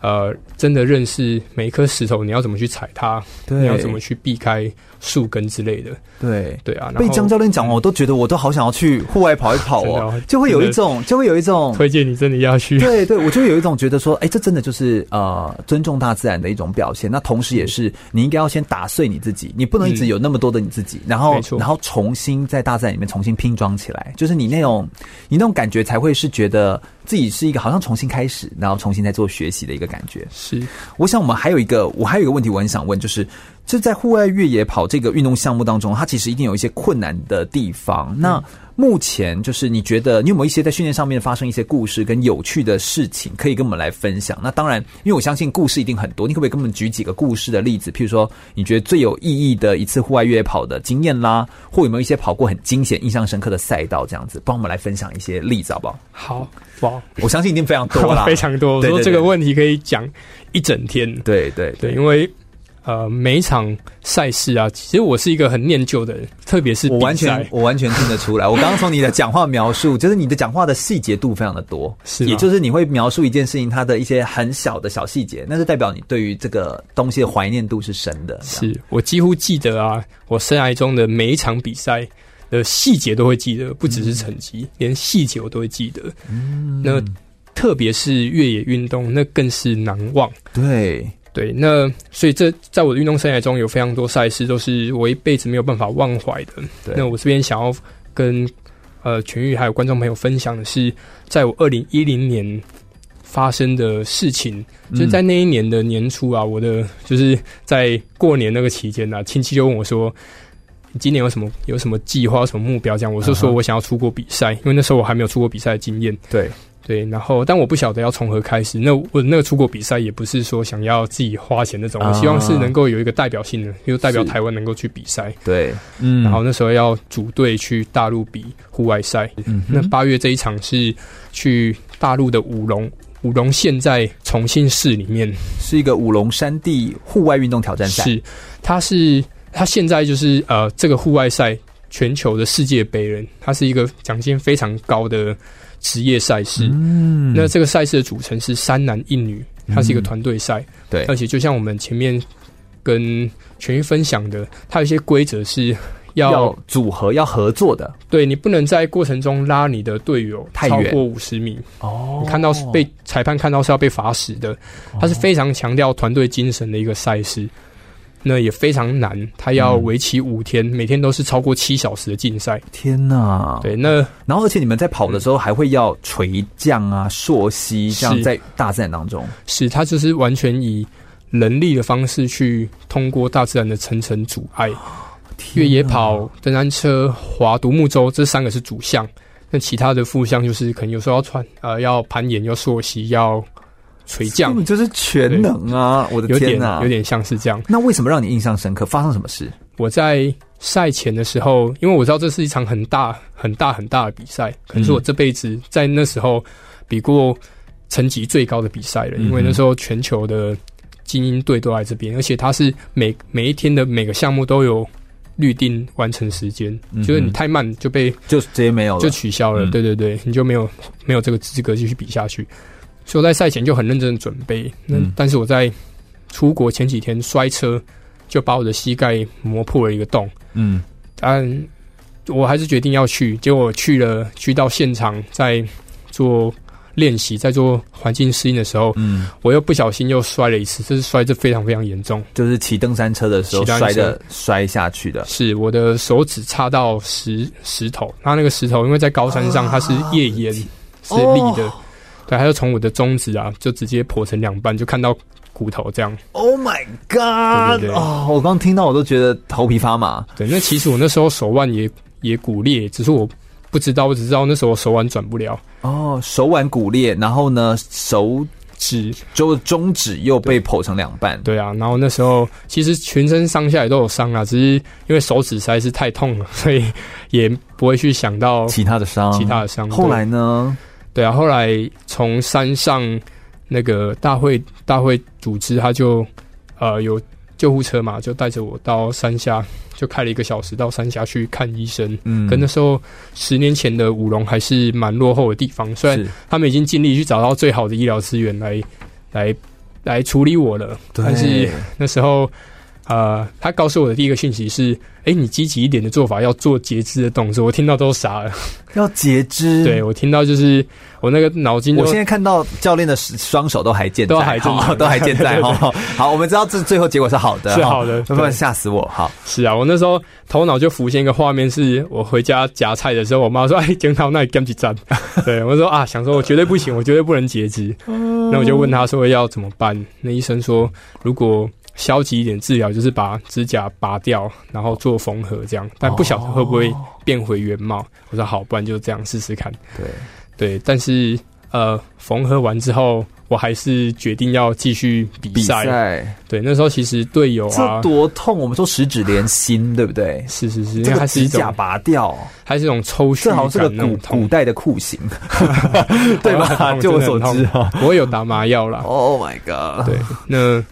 呃，真的认识每一颗石头，你要怎么去踩它？对，你要怎么去避开树根之类的？对，对啊。被江教练讲完，我都觉得我都好想要去户外跑一跑哦，就会有一种，就会有一种推荐你真的要去。对对，我就有一种觉得说，哎，这真的就是呃尊重大自然的一种表现。那同时也是你应该要先打碎你自己，你不能一直有那么多的你自己，然后然后重新在大自然里面重新拼装起来，就是你那种你那种感觉才会是觉得自己是一个好像重新开始，然后重新再做学习的一个。感觉。是，我想我们还有一个，我还有一个问题，我很想问，就是就在户外越野跑这个运动项目当中，它其实一定有一些困难的地方。那目前就是你觉得你有没有一些在训练上面发生一些故事跟有趣的事情可以跟我们来分享？那当然，因为我相信故事一定很多，你可不可以跟我们举几个故事的例子？譬如说，你觉得最有意义的一次户外越野跑的经验啦，或有没有一些跑过很惊险、印象深刻的赛道这样子？帮我们来分享一些例子好不好？好，哇，我相信一定非常多啦，非常多。我说这个问题可以讲一整天。对对对，对，因为。呃，每一场赛事啊，其实我是一个很念旧的人，特别是我完全我完全听得出来。我刚刚从你的讲话描述，就是你的讲话的细节度非常的多，是，也就是你会描述一件事情它的一些很小的小细节，那是代表你对于这个东西的怀念度是深的。是我几乎记得啊，我生涯中的每一场比赛的细节都会记得，不只是成绩，嗯、连细节我都会记得。嗯，那特别是越野运动，那更是难忘。对。对，那所以这在我的运动生涯中有非常多赛事都是我一辈子没有办法忘怀的。对，那我这边想要跟呃全玉还有观众朋友分享的是，在我二零一零年发生的事情，嗯，就是在那一年的年初啊，我的就是在过年那个期间啊，亲戚就问我说：“你今年有什么有什么计划、什么目标？”这样，我就说我想要出国比赛，因为那时候我还没有出国比赛的经验。对。对，然后但我不晓得要从何开始。那我那个出国比赛也不是说想要自己花钱那种，我希望是能够有一个代表性的，比如代表台湾能够去比赛。对，嗯。然后那时候要组队去大陆比户外赛。嗯。那八月这一场是去大陆的武隆，武隆县在重庆市里面，是一个武隆山地户外运动挑战赛。是，它是它现在就是呃这个户外赛全球的世界杯人，它是一个奖金非常高的。职业赛事，嗯，那这个赛事的组成是三男一女，它是一个团队赛，对，而且就像我们前面跟全域分享的，它有一些规则是要，要组合、要合作的，对，你不能在过程中拉你的队友超过五十米。哦，你看到被裁判看到是要被罚死的，它是非常强调团队精神的一个赛事。那也非常难，他要为期五天，嗯，每天都是超过七小时的竞赛。天哪！对，那然后而且你们在跑的时候还会要垂降啊、溯溪，这样在大自然当中。是，他就是完全以人力的方式去通过大自然的层层阻碍。越野跑、登山车、划独木舟，这三个是主项。那其他的副项就是可能有时候要穿呃，要攀岩、要溯溪、要。垂降，你就是全能啊！我的天哪，有点有点像是这样。那为什么让你印象深刻？发生什么事？我在赛前的时候，因为我知道这是一场很大、很大、很大的比赛，可能是我这辈子在那时候比过成绩最高的比赛了。因为那时候全球的精英队都在这边，而且它是每每一天的每个项目都有预定完成时间，就是你太慢就被就直接没有了，就取消了。对对对，你就没有没有这个资格继续比下去。所以我在赛前就很认真的准备，嗯，但是我在出国前几天摔车，就把我的膝盖磨破了一个洞，嗯，但我还是决定要去。结果去了，去到现场在做练习，在做环境适应的时候，嗯，我又不小心又摔了一次，这是摔得非常非常严重，就是骑登山车的时候摔的摔下去的，是我的手指插到石石头，它那个石头因为在高山上，它是页岩，是立的。对，他就从我的中指啊，就直接剖成两半，就看到骨头这样。Oh my god！对对对哦，我刚听到我都觉得头皮发麻。对，那其实我那时候手腕也也骨裂，只是我不知道，我只知道那时候我手腕转不了。哦，手腕骨裂，然后呢，手指就中指又被剖成两半對。对啊，然后那时候其实全身上下也都有伤啊，只是因为手指实在是太痛了，所以也不会去想到其他的伤，其他的伤。后来呢？对啊，后来从山上那个大会大会组织，他就呃有救护车嘛，就带着我到山下，就开了一个小时到山下去看医生。嗯，跟那时候十年前的武隆还是蛮落后的地方，虽然他们已经尽力去找到最好的医疗资源来来来处理我了。但是那时候。呃，他告诉我的第一个讯息是：哎、欸，你积极一点的做法，要做截肢的动作。我听到都傻了。要截肢？对，我听到就是我那个脑筋。我现在看到教练的双手都还健在，都还健在，都还健在 哈。好，我们知道这最后结果是好的，是好的，不然吓死我。好，是啊，我那时候头脑就浮现一个画面，是我回家夹菜的时候，我妈说：“哎，镜头那里干几站？” 对，我说啊，想说我绝对不行，我绝对不能截肢。那我就问他说要怎么办？那医生说如果。消极一点治疗就是把指甲拔掉，然后做缝合这样，但不晓得会不会变回原貌。我说好，不然就这样试试看。对对，但是呃，缝合完之后，我还是决定要继续比赛。对，那时候其实队友啊，多痛！我们说十指连心，对不对？是是是，这个指甲拔掉，还是一种抽血，正好是个古古代的酷刑，对吧？就我所知哈，我有打麻药了。Oh my god！对，那。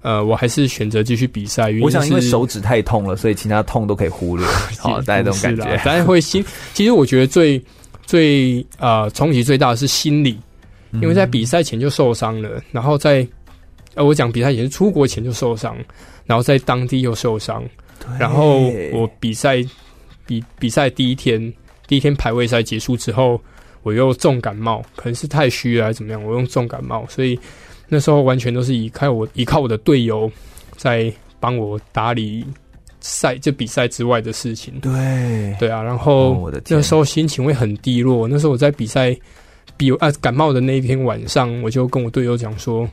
呃，我还是选择继续比赛。我想因为手指太痛了，所以其他痛都可以忽略。好，大家这种感觉，大家会心。其实我觉得最最呃冲击最大的是心理，因为在比赛前就受伤了，然后在呃我讲比赛前是出国前就受伤，然后在当地又受伤，然后我比赛比比赛第一天第一天排位赛结束之后，我又重感冒，可能是太虚了还是怎么样，我用重感冒，所以。那时候完全都是依靠我，依靠我的队友在帮我打理赛，这比赛之外的事情。对对啊，然后那时候心情会很低落。那时候我在比赛比啊感冒的那一天晚上，我就跟我队友讲说，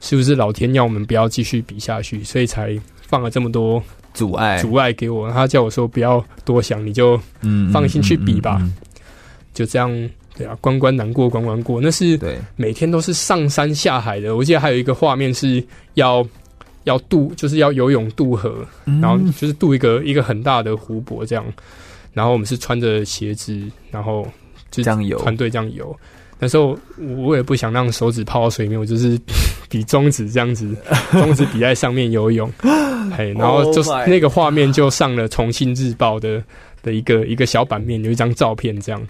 是不是老天要我们不要继续比下去，所以才放了这么多阻碍阻碍给我。他叫我说不要多想，你就嗯放心去比吧，就这样。对啊，关关难过关关过，那是对每天都是上山下海的。我记得还有一个画面是要要渡，就是要游泳渡河，嗯、然后就是渡一个一个很大的湖泊这样。然后我们是穿着鞋子，然后就这样游，团队这样游。那时候我也不想让手指泡到水里面，我就是 比中指这样子，中指比在上面游泳。嘿，然后就是那个画面就上了重庆日报的的一个一个小版面，有一张照片这样。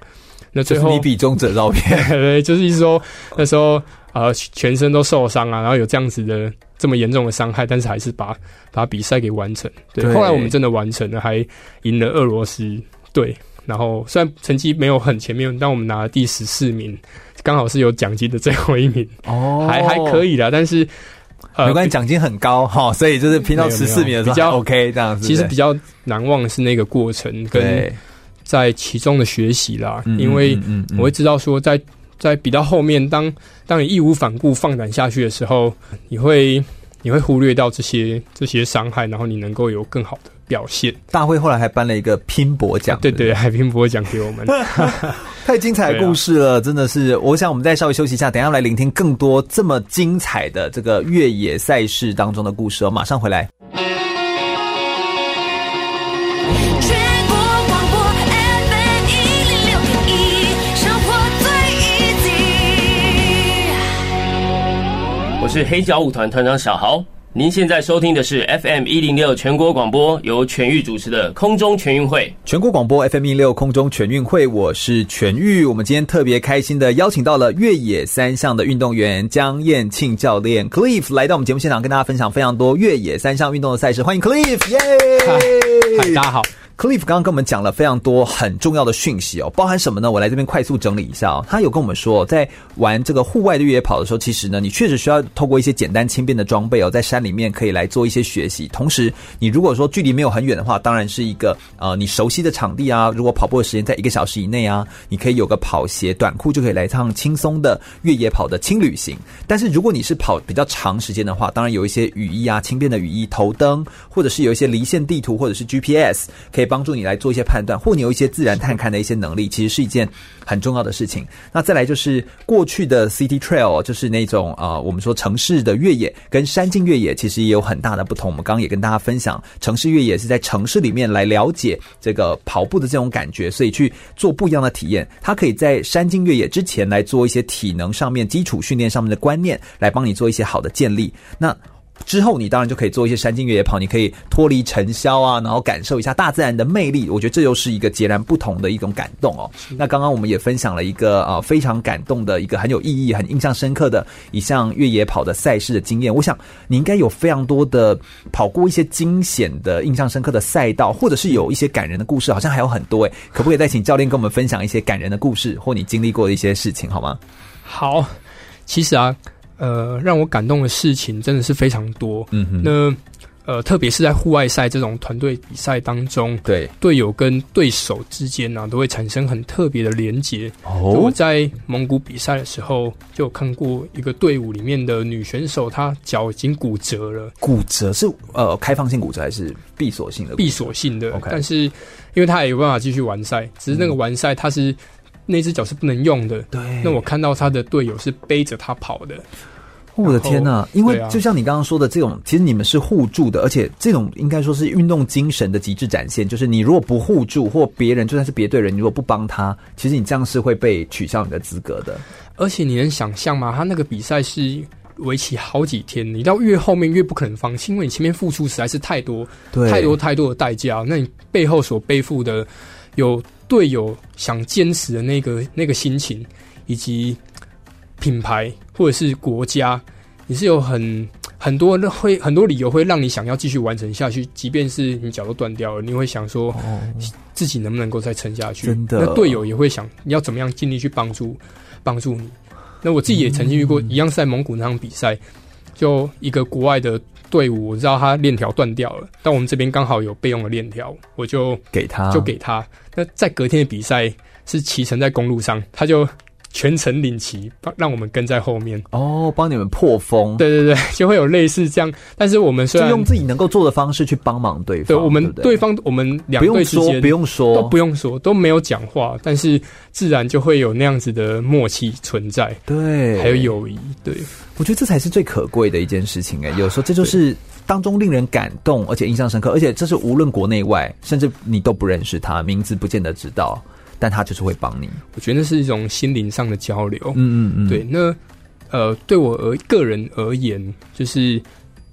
那最后你比中者照片，对，就是意思说那时候呃全身都受伤啊，然后有这样子的这么严重的伤害，但是还是把把比赛给完成。对，对后来我们真的完成了，还赢了俄罗斯队。然后虽然成绩没有很前面，但我们拿了第十四名，刚好是有奖金的最后一名。哦，还还可以啦，但是呃，没关系，奖金很高哈，所以就是拼到十四名的时候比较 OK 这样子。其实比较难忘的是那个过程跟。在其中的学习啦，因为我会知道说在，在在比到后面，当当你义无反顾放胆下去的时候，你会你会忽略掉这些这些伤害，然后你能够有更好的表现。大会后来还颁了一个拼搏奖，对对，还拼搏奖给我们，太精彩的故事了，真的是。我想我们再稍微休息一下，等一下来聆听更多这么精彩的这个越野赛事当中的故事哦，马上回来。是黑脚舞团团长小豪，您现在收听的是 FM 一零六全国广播，由全域主持的空中全运会。全国广播 FM 一零六空中全运会，我是全域。我们今天特别开心的邀请到了越野三项的运动员江彦庆教练 Cliff 来到我们节目现场，跟大家分享非常多越野三项运动的赛事。欢迎 Cliff，耶！嗨，大家好。Cliff 刚刚跟我们讲了非常多很重要的讯息哦，包含什么呢？我来这边快速整理一下哦。他有跟我们说，在玩这个户外的越野跑的时候，其实呢，你确实需要透过一些简单轻便的装备哦，在山里面可以来做一些学习。同时，你如果说距离没有很远的话，当然是一个呃你熟悉的场地啊。如果跑步的时间在一个小时以内啊，你可以有个跑鞋、短裤就可以来一趟轻松的越野跑的轻旅行。但是如果你是跑比较长时间的话，当然有一些雨衣啊、轻便的雨衣、头灯，或者是有一些离线地图或者是 GPS 可以。帮助你来做一些判断，或你有一些自然探勘的一些能力，其实是一件很重要的事情。那再来就是过去的 City Trail，就是那种呃，我们说城市的越野跟山径越野其实也有很大的不同。我们刚刚也跟大家分享，城市越野是在城市里面来了解这个跑步的这种感觉，所以去做不一样的体验。它可以在山径越野之前来做一些体能上面基础训练上面的观念，来帮你做一些好的建立。那之后你当然就可以做一些山径越野跑，你可以脱离尘嚣啊，然后感受一下大自然的魅力。我觉得这又是一个截然不同的一种感动哦。那刚刚我们也分享了一个呃非常感动的一个很有意义、很印象深刻的一项越野跑的赛事的经验。我想你应该有非常多的跑过一些惊险的、印象深刻的赛道，或者是有一些感人的故事，好像还有很多诶。可不可以再请教练跟我们分享一些感人的故事，或你经历过的一些事情，好吗？好，其实啊。呃，让我感动的事情真的是非常多。嗯哼，那呃，特别是在户外赛这种团队比赛当中，对队友跟对手之间呢、啊，都会产生很特别的连结。哦，我在蒙古比赛的时候，就有看过一个队伍里面的女选手，她脚已经骨折了。骨折是呃开放性骨折还是闭锁性的？闭锁性的。Okay. 但是因为她也有办法继续完赛，只是那个完赛她是。嗯那只脚是不能用的，对。那我看到他的队友是背着他跑的，我的天呐！因为就像你刚刚说的，这种其实你们是互助的，而且这种应该说是运动精神的极致展现。就是你如果不互助，或别人就算是别队人，你如果不帮他，其实你这样是会被取消你的资格的。而且你能想象吗？他那个比赛是为期好几天，你到越后面越不可能放弃，因为你前面付出实在是太多，对，太多太多的代价。那你背后所背负的有。队友想坚持的那个那个心情，以及品牌或者是国家，你是有很很多会很多理由会让你想要继续完成下去，即便是你脚都断掉了，你会想说自己能不能够再撑下去？真的，那队友也会想你要怎么样尽力去帮助帮助你。那我自己也曾经遇过一样是在蒙古那场比赛，就一个国外的。队伍我知道他链条断掉了，但我们这边刚好有备用的链条，我就给他，就给他。那在隔天的比赛是骑乘在公路上，他就。全程领骑，帮让我们跟在后面哦，帮你们破风。对对对，就会有类似这样。但是我们虽然就用自己能够做的方式去帮忙对方。对，我们对方，我们两队之间不用说，都不用说，都没有讲话，但是自然就会有那样子的默契存在。对，还有友谊。对，我觉得这才是最可贵的一件事情。哎，有时候这就是当中令人感动，而且印象深刻，而且这是无论国内外，甚至你都不认识他，名字不见得知道。但他就是会帮你，我觉得那是一种心灵上的交流。嗯嗯嗯，对。那呃，对我而个人而言，就是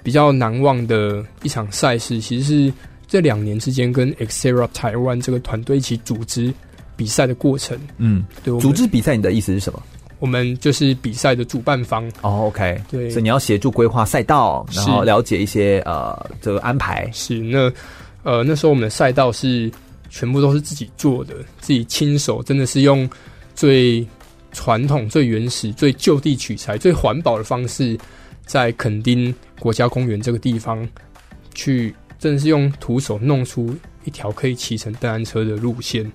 比较难忘的一场赛事，其实是这两年之间跟 Xterra 台湾这个团队一起组织比赛的过程。嗯，对。组织比赛，你的意思是什么？我们就是比赛的主办方。哦，OK。对，所以你要协助规划赛道，然后了解一些呃这个安排。是。那呃那时候我们的赛道是。全部都是自己做的，自己亲手，真的是用最传统、最原始、最就地取材、最环保的方式，在垦丁国家公园这个地方，去真的是用徒手弄出一条可以骑乘登山车的路线，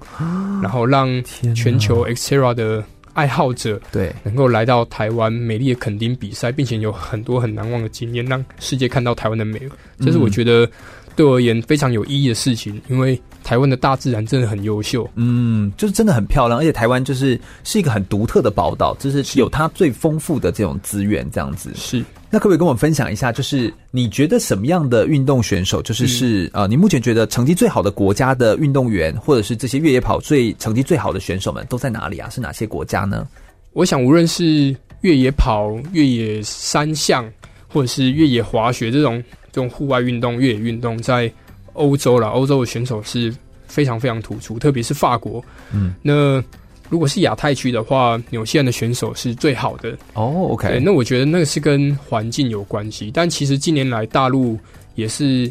然后让全球 Xterra 的爱好者对能够来到台湾美丽的垦丁比赛，并且有很多很难忘的经验，让世界看到台湾的美。这是我觉得。对我而言非常有意义的事情，因为台湾的大自然真的很优秀，嗯，就是真的很漂亮，而且台湾就是是一个很独特的宝岛，就是有它最丰富的这种资源，这样子。是，那可不可以跟我们分享一下，就是你觉得什么样的运动选手，就是是、嗯、呃，你目前觉得成绩最好的国家的运动员，或者是这些越野跑最成绩最好的选手们都在哪里啊？是哪些国家呢？我想，无论是越野跑、越野三项，或者是越野滑雪这种。这种户外运动、越野运动，在欧洲啦，欧洲的选手是非常非常突出，特别是法国。嗯，那如果是亚太区的话，纽西兰的选手是最好的。哦，OK。那我觉得那个是跟环境有关系，但其实近年来大陆也是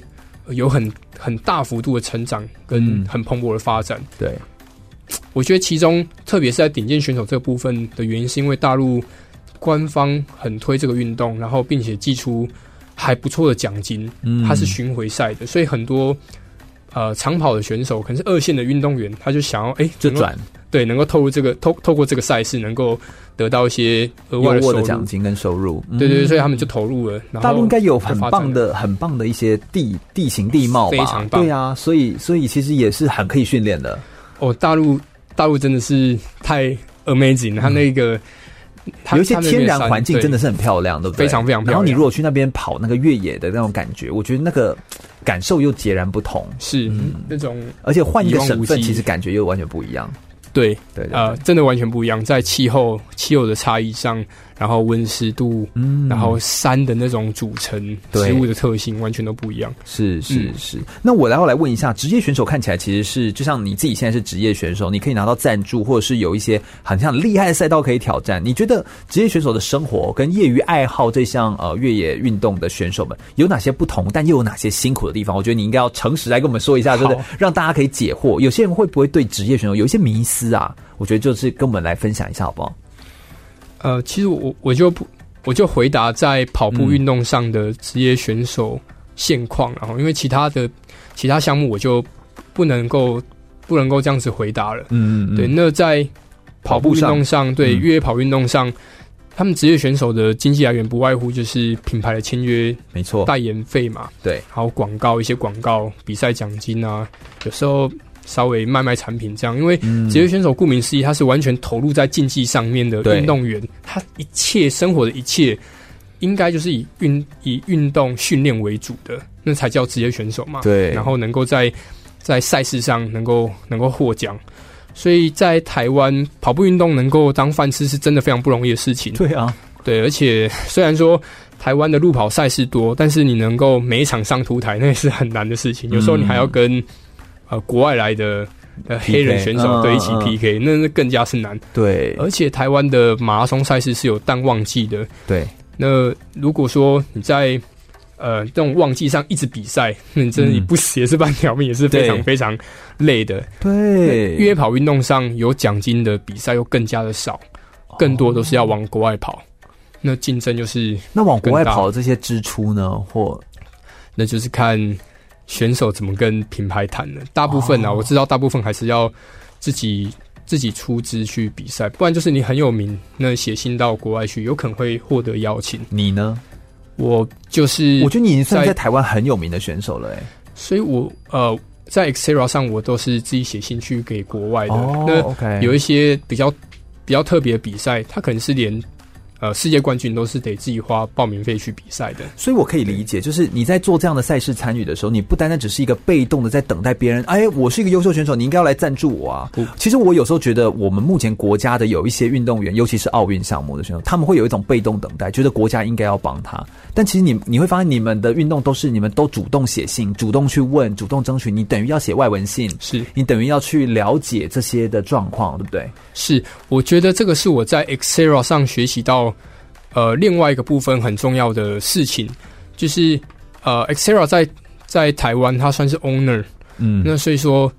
有很很大幅度的成长跟很蓬勃的发展。嗯，对，我觉得其中特别是在顶尖选手这个部分的原因，是因为大陆官方很推这个运动，然后并且寄出。还不错的奖金，它是巡回赛的，嗯，所以很多呃长跑的选手，可能是二线的运动员，他就想要哎，就转对，能够透过这个透透过这个赛事，能够得到一些额外的奖金跟收入。对对对，所以他们就投入了。大陆应该有很棒的、很棒的一些地地形地貌吧？非常棒。对啊，所以所以其实也是很可以训练的。哦，大陆大陆真的是太 amazing，他那个。有一些天然环境真的是很漂亮，对不对？非常非常漂亮。然后你如果去那边跑那个越野的那种感觉，我觉得那个感受又截然不同。是，嗯，那种，而且换一个省份，其实感觉又完全不一样。对对，对，对，呃，真的完全不一样，在气候气候的差异上，然后温湿度，嗯，然后山的那种组成，植物的特性完全都不一样。是是是。那我然后来问一下，职业选手看起来其实是就像你自己现在是职业选手，你可以拿到赞助，或者是有一些很像厉害的赛道可以挑战。你觉得职业选手的生活跟业余爱好这项呃越野运动的选手们有哪些不同，但又有哪些辛苦的地方？我觉得你应该要诚实来跟我们说一下，就是让大家可以解惑。有些人会不会对职业选手有一些迷思啊？我觉得就是跟我们来分享一下好不好？呃，其实我我就不我就回答在跑步运动上的职业选手现况，然后因为其他的其他项目我就不能够不能够这样子回答了。嗯嗯，对。那在跑步运动上，对越野跑运动上，他们职业选手的经济来源不外乎就是品牌的签约，没错，代言费嘛，对，还有广告一些广告、比赛奖金啊，有时候。稍微卖卖产品这样，因为职业选手顾名思义，他是完全投入在竞技上面的运动员，他一切生活的一切，应该就是以运以运动训练为主的，那才叫职业选手嘛。对，然后能够在在赛事上能够能够获奖，所以在台湾跑步运动能够当饭吃，是真的非常不容易的事情。对啊，对，而且虽然说台湾的路跑赛事多，但是你能够每一场上凸台，那也是很难的事情。有时候你还要跟呃，国外来的呃黑人选手对一起 PK，那那更加是难。对，而且台湾的马拉松赛事是有淡旺季的。对，那如果说你在呃这种旺季上一直比赛，那 你真的你不死也是半条命，也是非常非常累的。对，越野跑运动上有奖金的比赛又更加的少，更多都是要往国外跑。那竞争就是那往国外跑的这些支出呢？或那就是看。选手怎么跟品牌谈呢？大部分啊，我知道大部分还是要自己自己出资去比赛，不然就是你很有名，那写信到国外去，有可能会获得邀请。你呢？我就是，我觉得你已经算在台湾很有名的选手了，哎。所以我呃，在 Xterra 上，我都是自己写信去给国外的。那有一些比较比较特别的比赛，他可能是连。呃，世界冠军都是得自己花报名费去比赛的，所以我可以理解，就是你在做这样的赛事参与的时候，你不单单只是一个被动的在等待别人，哎，我是一个优秀选手，你应该要来赞助我啊。其实我有时候觉得，我们目前国家的有一些运动员，尤其是奥运项目的选手，他们会有一种被动等待，觉得国家应该要帮他。但其实你你会发现，你们的运动都是你们都主动写信、主动去问、主动争取，你等于要写外文信，是你等于要去了解这些的状况，对不对？是，我觉得这个是我在 Xterra 上学习到。呃，另外一个部分很重要的事情，就是呃，Xterra 在在台湾，它算是 owner，嗯，那所以说，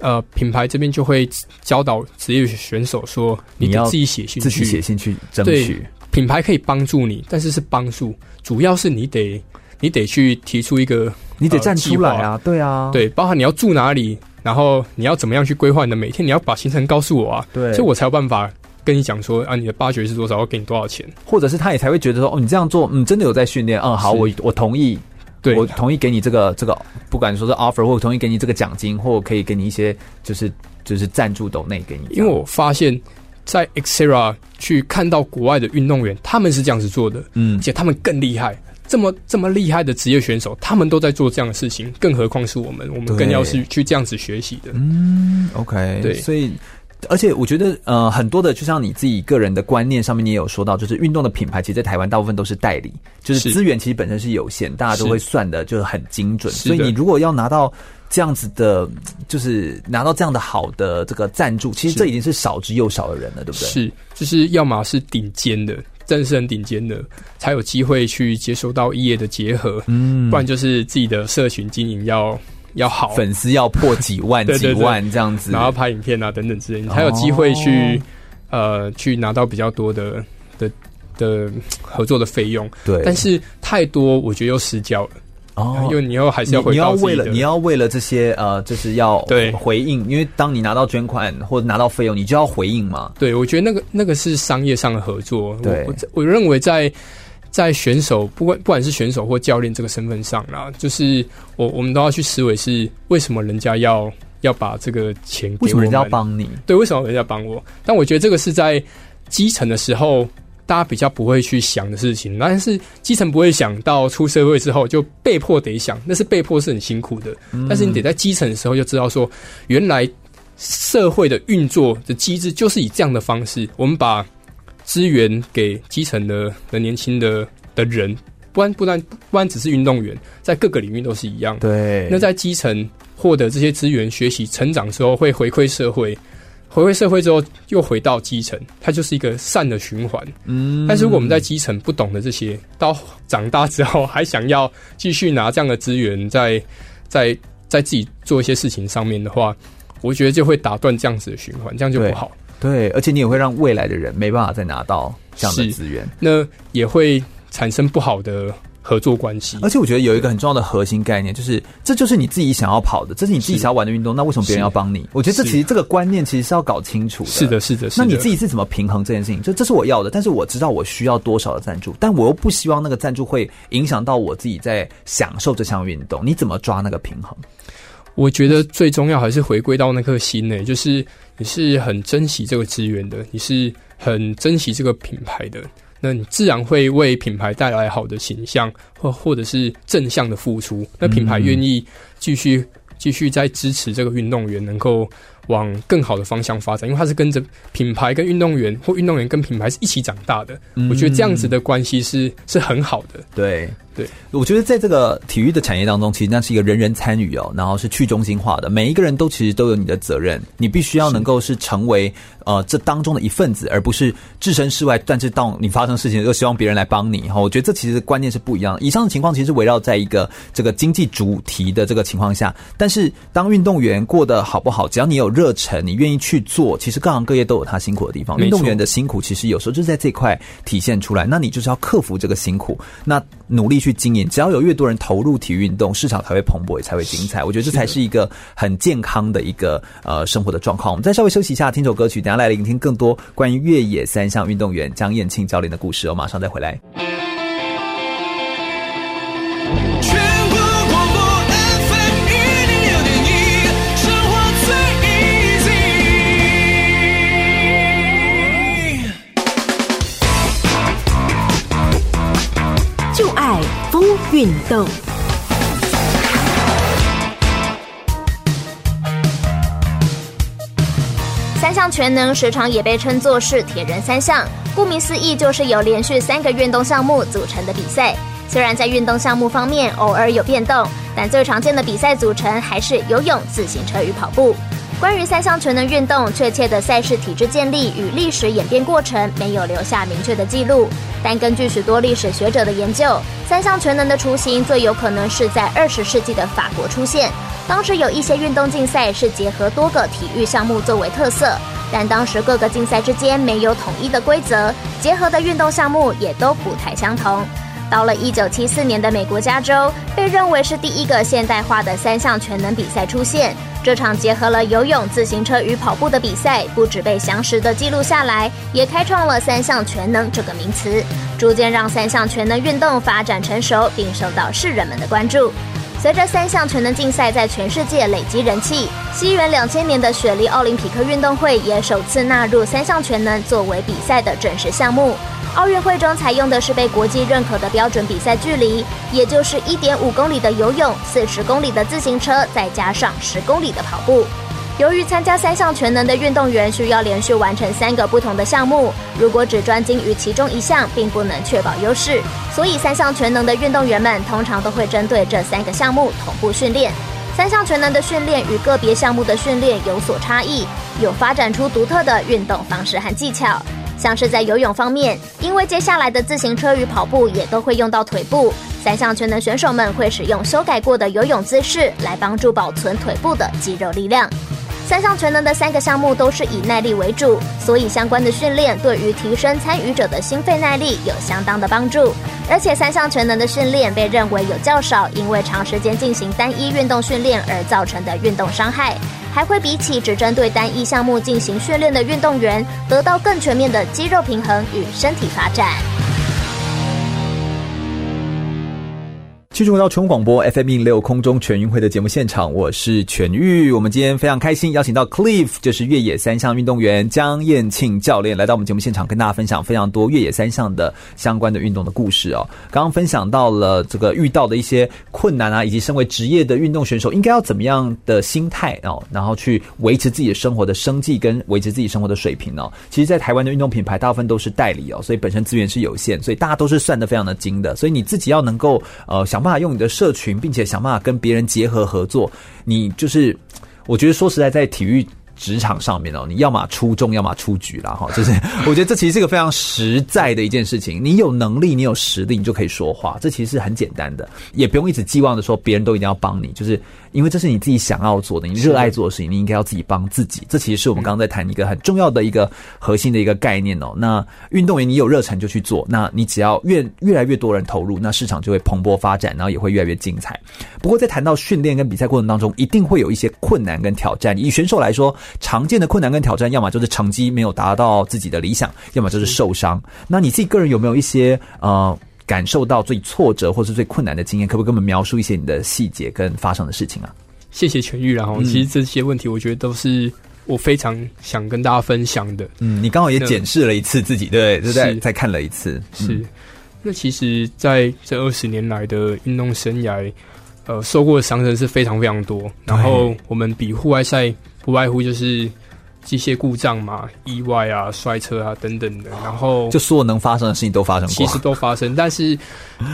呃，品牌这边就会教导职业选手说，你要自己写信去，自己写信去争取。品牌可以帮助你，但是是帮助，主要是你得你得去提出一个，你得站出来啊，对啊，对，包含你要住哪里，然后你要怎么样去规划你的每天，你要把行程告诉我啊，对，所以我才有办法。跟你讲说啊，你的八绝是多少？我给你多少钱？或者是他也才会觉得说，哦，你这样做，嗯，真的有在训练。嗯，好，我我同意，对，我同意给你这个这个，不管说是 offer，或者同意给你这个奖金，或可以给你一些就是就是赞助斗内给你。因为我发现，在 Xterra 去看到国外的运动员，他们是这样子做的，嗯，而且他们更厉害，这么这么厉害的职业选手，他们都在做这样的事情，更何况是我们，我们更要是去这样子学习的。嗯，OK，对，所以。而且我觉得，呃，很多的，就像你自己个人的观念上面，你也有说到，就是运动的品牌，其实，在台湾大部分都是代理，就是资源其实本身是有限，大家都会算的就是很精准。所以你如果要拿到这样子的，就是拿到这样的好的这个赞助，其实这已经是少之又少的人了，对不对？是，就是要么是顶尖的，真的是很顶尖的，才有机会去接收到业的结合，嗯，不然就是自己的社群经营要。要好，粉丝要破几万 几万这样子，然后拍影片啊等等之类，你才有机会去、哦、呃去拿到比较多的的的合作的费用。对，但是太多我觉得又失焦了哦，因为你又还是要回到你，你要为了你要为了这些呃就是要对回应，因为当你拿到捐款或者拿到费用，你就要回应嘛。对，我觉得那个那个是商业上的合作。对，我我认为在。在选手不管不管是选手或教练这个身份上啦，就是我我们都要去思维是为什么人家要要把这个钱给我们，为什么人家要帮你？对，为什么人家帮我？但我觉得这个是在基层的时候大家比较不会去想的事情，但是基层不会想到出社会之后就被迫得想，那是被迫是很辛苦的。嗯、但是你得在基层的时候就知道说，原来社会的运作的机制就是以这样的方式，我们把资源给基层的的年轻的的人，不然不然不然只是运动员，在各个领域都是一样。对，那在基层获得这些资源、学习、成长之后，会回馈社会，回馈社会之后又回到基层，它就是一个善的循环。嗯，但是如果我们在基层不懂得这些，到长大之后还想要继续拿这样的资源在，在在在自己做一些事情上面的话。我觉得就会打断这样子的循环，这样就不好。对，对，而且你也会让未来的人没办法再拿到这样的资源，那也会产生不好的合作关系。而且我觉得有一个很重要的核心概念，就是这就是你自己想要跑的，这是你自己想要玩的运动，那为什么别人要帮你？我觉得这其实这个观念其实是要搞清楚的。是的，是的，是的。那你自己是怎么平衡这件事情？就这是我要的，但是我知道我需要多少的赞助，但我又不希望那个赞助会影响到我自己在享受这项运动。你怎么抓那个平衡？我觉得最重要还是回归到那颗心呢，就是你是很珍惜这个资源的，你是很珍惜这个品牌的，那你自然会为品牌带来好的形象，或或者是正向的付出，那品牌愿意继续继续在支持这个运动员能够往更好的方向发展，因为它是跟着品牌跟运动员，或运动员跟品牌是一起长大的。我觉得这样子的关系是是很好的。对。对，我觉得在这个体育的产业当中，其实那是一个人人参与哦，然后是去中心化的，每一个人都其实都有你的责任，你必须要能够是成为呃这当中的一份子，而不是置身事外。但是当你发生事情，又希望别人来帮你哈，我觉得这其实观念是不一样的。以上的情况其实围绕在一个这个经济主题的这个情况下，但是当运动员过得好不好，只要你有热忱，你愿意去做，其实各行各业都有他辛苦的地方。运动员的辛苦其实有时候就在这块体现出来，那你就是要克服这个辛苦，那努力去。经营，只要有越多人投入体育运动，市场才会蓬勃，也才会精彩。我觉得这才是一个很健康的一个呃生活的状况。我们再稍微休息一下，听首歌曲，等下来聆听更多关于越野三项运动员江燕庆教练的故事。我马上再回来。运动三项全能时常也被称作是铁人三项，顾名思义就是由连续三个运动项目组成的比赛。虽然在运动项目方面偶尔有变动，但最常见的比赛组成还是游泳、自行车与跑步。关于三项全能运动确切的赛事体制建立与历史演变过程，没有留下明确的记录。但根据许多历史学者的研究，三项全能的雏形最有可能是在二十世纪的法国出现。当时有一些运动竞赛是结合多个体育项目作为特色，但当时各个竞赛之间没有统一的规则，结合的运动项目也都不太相同。到了一九七四年的美国加州，被认为是第一个现代化的三项全能比赛出现。这场结合了游泳、自行车与跑步的比赛，不只被详实的记录下来，也开创了“三项全能”这个名词，逐渐让三项全能运动发展成熟，并受到世人们的关注。随着三项全能竞赛在全世界累积人气，西元两千年的雪梨奥林匹克运动会也首次纳入三项全能作为比赛的正式项目。奥运会中采用的是被国际认可的标准比赛距离，也就是一点五公里的游泳、四十公里的自行车，再加上十公里的跑步。由于参加三项全能的运动员需要连续完成三个不同的项目，如果只专精于其中一项，并不能确保优势。所以，三项全能的运动员们通常都会针对这三个项目同步训练。三项全能的训练与个别项目的训练有所差异，有发展出独特的运动方式和技巧。像是在游泳方面，因为接下来的自行车与跑步也都会用到腿部，三项全能选手们会使用修改过的游泳姿势来帮助保存腿部的肌肉力量。三项全能的三个项目都是以耐力为主，所以相关的训练对于提升参与者的心肺耐力有相当的帮助。而且三项全能的训练被认为有较少因为长时间进行单一运动训练而造成的运动伤害。还会比起只针对单一项目进行训练的运动员，得到更全面的肌肉平衡与身体发展。继续回到全广播 FM 一零六空中全运会的节目现场，我是全玉。我们今天非常开心，邀请到 Cliff，就是越野三项运动员江彦庆教练来到我们节目现场，跟大家分享非常多越野三项的相关的运动的故事哦。刚刚分享到了这个遇到的一些困难啊，以及身为职业的运动选手应该要怎么样的心态哦，然后去维持自己的生活的生计跟维持自己生活的水平哦。其实，在台湾的运动品牌大部分都是代理哦，所以本身资源是有限，所以大家都是算得非常的精的，所以你自己要能够呃想办法。用你的社群，并且想办法跟别人结合合作，你就是，我觉得说实在，在体育职场上面哦，你要么出众，要么出局啦。哈。就是我觉得这其实是一个非常实在的一件事情。你有能力，你有实力，你就可以说话。这其实是很简单的，也不用一直寄望着说别人都一定要帮你，就是。因为这是你自己想要做的，你热爱做的事情，你应该要自己帮自己。这其实是我们刚刚在谈一个很重要的一个核心的一个概念哦。那运动员，你有热忱就去做，那你只要越越来越多人投入，那市场就会蓬勃发展，然后也会越来越精彩。不过在谈到训练跟比赛过程当中，一定会有一些困难跟挑战。以选手来说，常见的困难跟挑战，要么就是成绩没有达到自己的理想，要么就是受伤。那你自己个人有没有一些呃？感受到最挫折或是最困难的经验，可不可以跟我们描述一些你的细节跟发生的事情啊？谢谢全玉，然后其实这些问题，我觉得都是我非常想跟大家分享的。嗯，你刚好也检视了一次自己，对，对，对再看了一次。是，嗯、那其实在这二十年来的运动生涯，呃，受过的伤痕是非常非常多。然后我们比户外赛不外乎就是。机械故障嘛，意外啊，摔车啊等等的，然后就所有能发生的事情都发生过，其实都发生。但是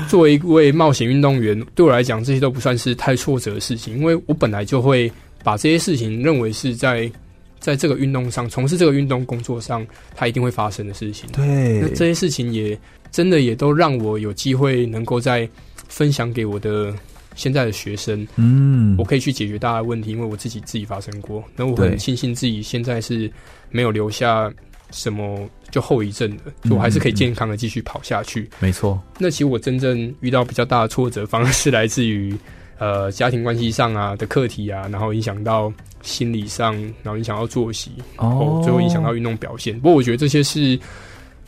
作为一位冒险运动员，对我来讲，这些都不算是太挫折的事情，因为我本来就会把这些事情认为是在在这个运动上从事这个运动工作上，它一定会发生的事情。对，那这些事情也真的也都让我有机会能够在分享给我的。现在的学生，嗯，我可以去解决大家的问题，因为我自己自己发生过。那我很庆幸自己现在是没有留下什么就后遗症的，就我还是可以健康的继续跑下去。嗯嗯、没错。那其实我真正遇到比较大的挫折，反而是来自于呃家庭关系上啊的课题啊，然后影响到心理上，然后影响到作息，然后最后影响到运动表现。哦、不过我觉得这些是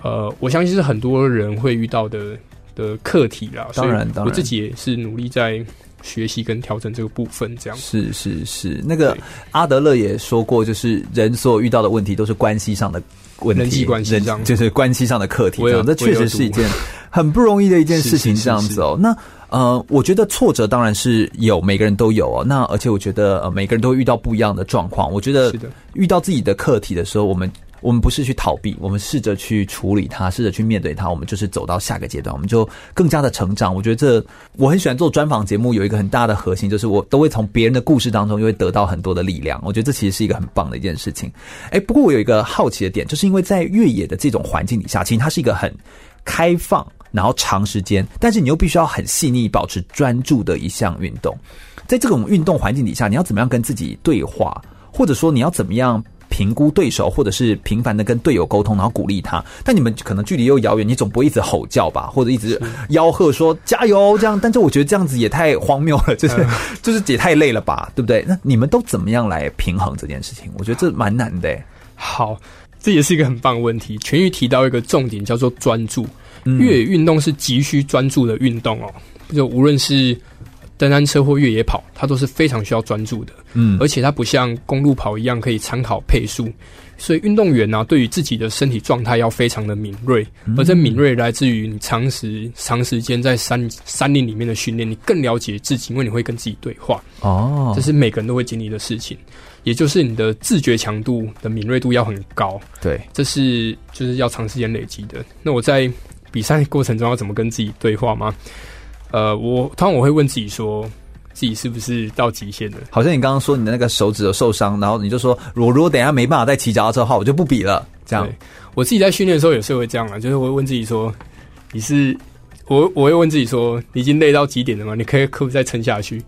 呃，我相信是很多人会遇到的。的课题啦，当然，当然，我自己也是努力在学习跟调整这个部分，这样是是是。那个阿德勒也说过，就是人所有遇到的问题都是关系上的问题，人际关系上就是关系上的课题。这样，这确实是一件很不容易的一件事情。这样子哦，那呃，我觉得挫折当然是有，每个人都有哦。那而且我觉得呃，每个人都会遇到不一样的状况。我觉得遇到自己的课题的时候，我们。我们不是去逃避，我们试着去处理它，试着去面对它。我们就是走到下个阶段，我们就更加的成长。我觉得这我很喜欢做专访节目，有一个很大的核心就是我都会从别人的故事当中，又会得到很多的力量。我觉得这其实是一个很棒的一件事情。哎，不过我有一个好奇的点，就是因为在越野的这种环境底下，其实它是一个很开放，然后长时间，但是你又必须要很细腻、保持专注的一项运动。在这种运动环境底下，你要怎么样跟自己对话，或者说你要怎么样？评估对手，或者是频繁的跟队友沟通，然后鼓励他。但你们可能距离又遥远，你总不会一直吼叫吧，或者一直吆喝说加油这样。但是我觉得这样子也太荒谬了，就是、嗯、就是也太累了吧，对不对？那你们都怎么样来平衡这件事情？我觉得这蛮难的。好，这也是一个很棒的问题。全域提到一个重点，叫做专注。越野运动是急需专注的运动哦，就无论是。登山车或越野跑，它都是非常需要专注的，嗯，而且它不像公路跑一样可以参考配速，所以运动员呢、啊，对于自己的身体状态要非常的敏锐，而这敏锐来自于你长时长时间在山山林里面的训练，你更了解自己，因为你会跟自己对话，哦，这是每个人都会经历的事情，也就是你的自觉强度的敏锐度要很高，对，这是就是要长时间累积的。那我在比赛过程中要怎么跟自己对话吗？呃，我通常我会问自己说，自己是不是到极限了？好像你刚刚说你的那个手指有受伤，然后你就说，我如果等一下没办法再骑脚踏车的话，我就不比了。这样，我自己在训练的时候有时候会这样啊，就是我会问自己说，你是我我会问自己说，你已经累到极点了吗？你可以可不可以再撑下去？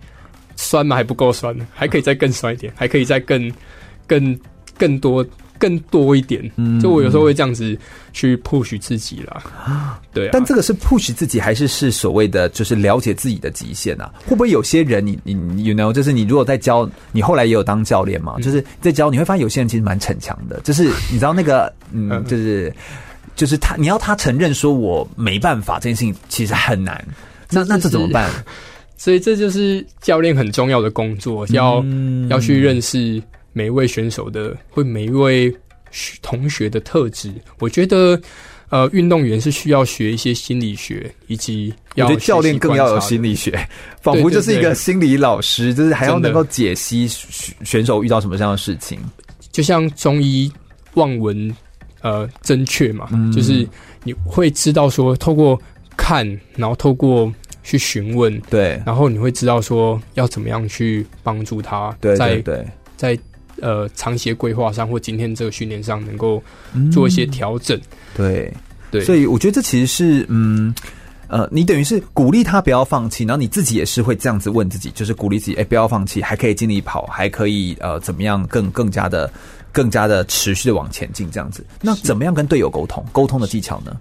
酸吗？还不够酸，还可以再更酸一点，还可以再更更更多。更多一点，就我有时候会这样子去 push 自己啦。对啊。但这个是 push 自己，还是是所谓的就是了解自己的极限啊？会不会有些人你，你你 you know，就是你如果在教，你后来也有当教练嘛？就是在教，你会发现有些人其实蛮逞强的，就是你知道那个，嗯，就是就是他，你要他承认说我没办法这件事情，其实很难。那那这怎么办？所以这就是教练很重要的工作，要、嗯、要去认识每一位选手的，或每一位同学的特质。我觉得，呃，运动员是需要学一些心理学，以及要我觉得教练更要有心理学，仿佛就是一个心理老师，就是还要能够解析选手遇到什么样的事情。就像中医望闻呃诊切嘛、嗯，就是你会知道说，透过看，然后透过去询问，对，然后你会知道说要怎么样去帮助他，对，在对，对，在呃长期规划上或今天这个训练上能够做一些调整，嗯、对对，所以我觉得这其实是嗯呃，你等于是鼓励他不要放弃，然后你自己也是会这样子问自己，就是鼓励自己，哎，不要放弃，还可以尽力跑，还可以呃怎么样更更加的更加的持续的往前进这样子。那怎么样跟队友沟通？沟通的技巧呢？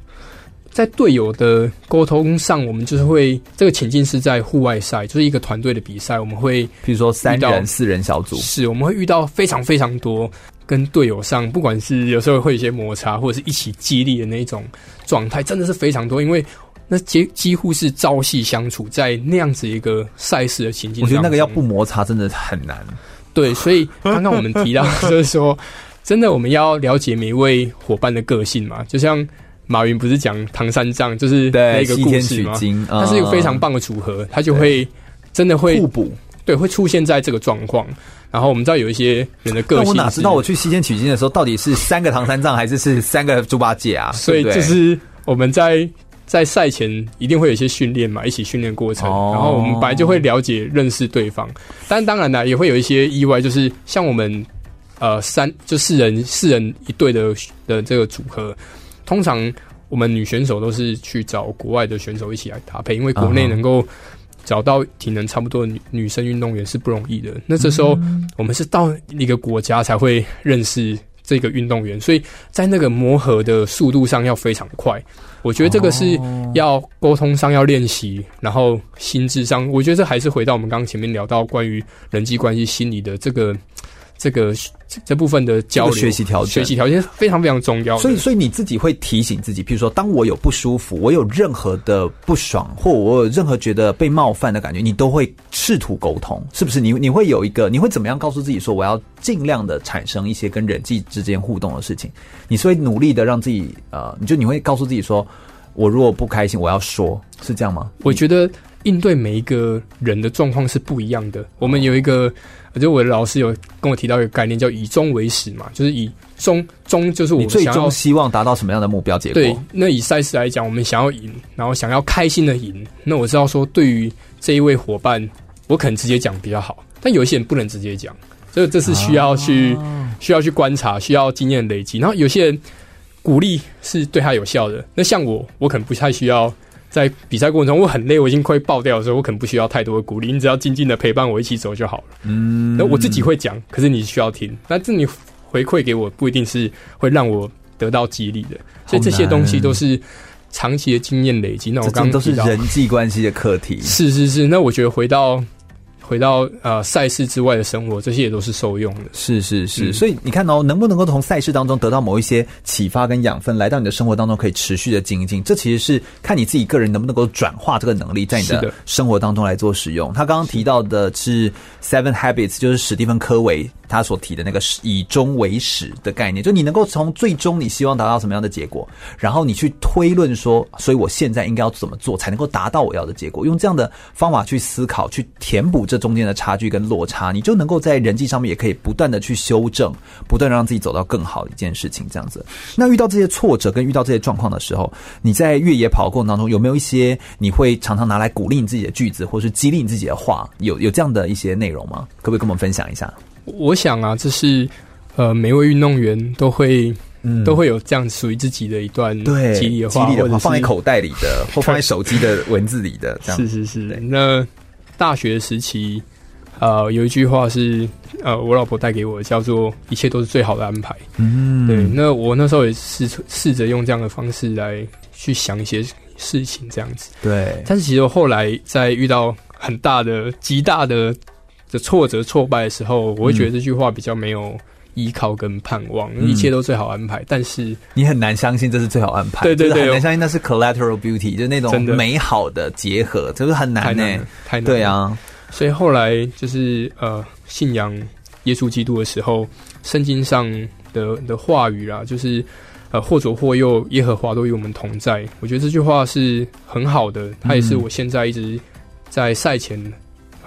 在队友的沟通上，我们就是会这个情境是在户外赛，就是一个团队的比赛。我们会比如说三人、四人小组，是我们会遇到非常非常多跟队友上，不管是有时候会有一些摩擦，或者是一起激励的那种状态，真的是非常多。因为那几几乎是朝夕相处在那样子一个赛事的情境，我觉得那个要不摩擦真的很难。对，所以刚刚我们提到 就是说，真的我们要了解每一位伙伴的个性嘛，就像。马云不是讲唐三藏，就是那个故事吗？它是一个非常棒的组合，它就会真的会互补，对，会出现在这个状况。然后我们知道有一些人的个性，我哪知道我去西天取经的时候，到底是三个唐三藏，还是是三个猪八戒啊？所以就是我们在在赛前一定会有一些训练嘛，一起训练过程，然后我们本来就会了解认识对方。但当然呢，也会有一些意外，就是像我们呃三就四人四人一队的的这个组合。通常我们女选手都是去找国外的选手一起来搭配，因为国内能够找到体能差不多的女女生运动员是不容易的。那这时候我们是到一个国家才会认识这个运动员，所以在那个磨合的速度上要非常快。我觉得这个是要沟通上要练习，然后心智上，我觉得这还是回到我们刚刚前面聊到关于人际关系心理的这个。这个这部分的交流、学习条件、学习条件非常非常重要。所以，所以你自己会提醒自己，譬如说，当我有不舒服，我有任何的不爽，或我有任何觉得被冒犯的感觉，你都会试图沟通，是不是？你你会有一个，你会怎么样告诉自己说，我要尽量的产生一些跟人际之间互动的事情？你是会努力的让自己呃，你就你会告诉自己说，我如果不开心，我要说，是这样吗？我觉得应对每一个人的状况是不一样的。我们有一个。就我的老师有跟我提到一个概念，叫以终为始嘛，就是以终终就是我们最终希望达到什么样的目标结果？对，那以赛事来讲，我们想要赢，然后想要开心的赢。那我知道说，对于这一位伙伴，我可能直接讲比较好，但有一些人不能直接讲，所以这是需要去、啊、需要去观察，需要经验累积。然后有些人鼓励是对他有效的，那像我，我可能不太需要。在比赛过程中，我很累，我已经快爆掉的时候，我可能不需要太多的鼓励，你只要静静的陪伴我一起走就好了。嗯，那我自己会讲，可是你需要听。那这你回馈给我，不一定是会让我得到激励的，所以这些东西都是长期的经验累积。那我刚刚都是人际关系的课题。是是是，那我觉得回到。回到呃赛事之外的生活，这些也都是受用的。是是是，嗯、所以你看哦，能不能够从赛事当中得到某一些启发跟养分，来到你的生活当中可以持续的精进，这其实是看你自己个人能不能够转化这个能力，在你的生活当中来做使用。他刚刚提到的是 Seven Habits，就是史蒂芬科维。他所提的那个以终为始的概念，就你能够从最终你希望达到什么样的结果，然后你去推论说，所以我现在应该要怎么做才能够达到我要的结果？用这样的方法去思考，去填补这中间的差距跟落差，你就能够在人际上面也可以不断的去修正，不断让自己走到更好的一件事情。这样子，那遇到这些挫折跟遇到这些状况的时候，你在越野跑的过程当中有没有一些你会常常拿来鼓励你自己的句子，或是激励你自己的话？有有这样的一些内容吗？可不可以跟我们分享一下？我想啊，这是呃，每位运动员都会、嗯、都会有这样属于自己的一段激励的话，激励的话放在口袋里的，或放在 手机的文字里的。这样是是是。那大学时期，呃，有一句话是呃，我老婆带给我的，叫做“一切都是最好的安排”。嗯，对。那我那时候也试试着用这样的方式来去想一些事情，这样子。对。但是其实我后来在遇到很大的、极大的。的挫折、挫败的时候，我会觉得这句话比较没有依靠跟盼望，一切都最好安排。嗯、但是你很难相信这是最好安排，对对对，很难相信那是 collateral beauty，就是那种美好的结合，这是很难呢、欸，太难。对啊，所以后来就是呃，信仰耶稣基督的时候，圣经上的的话语啦，就是呃，或左或右，耶和华都与我们同在。我觉得这句话是很好的，它也是我现在一直在赛前。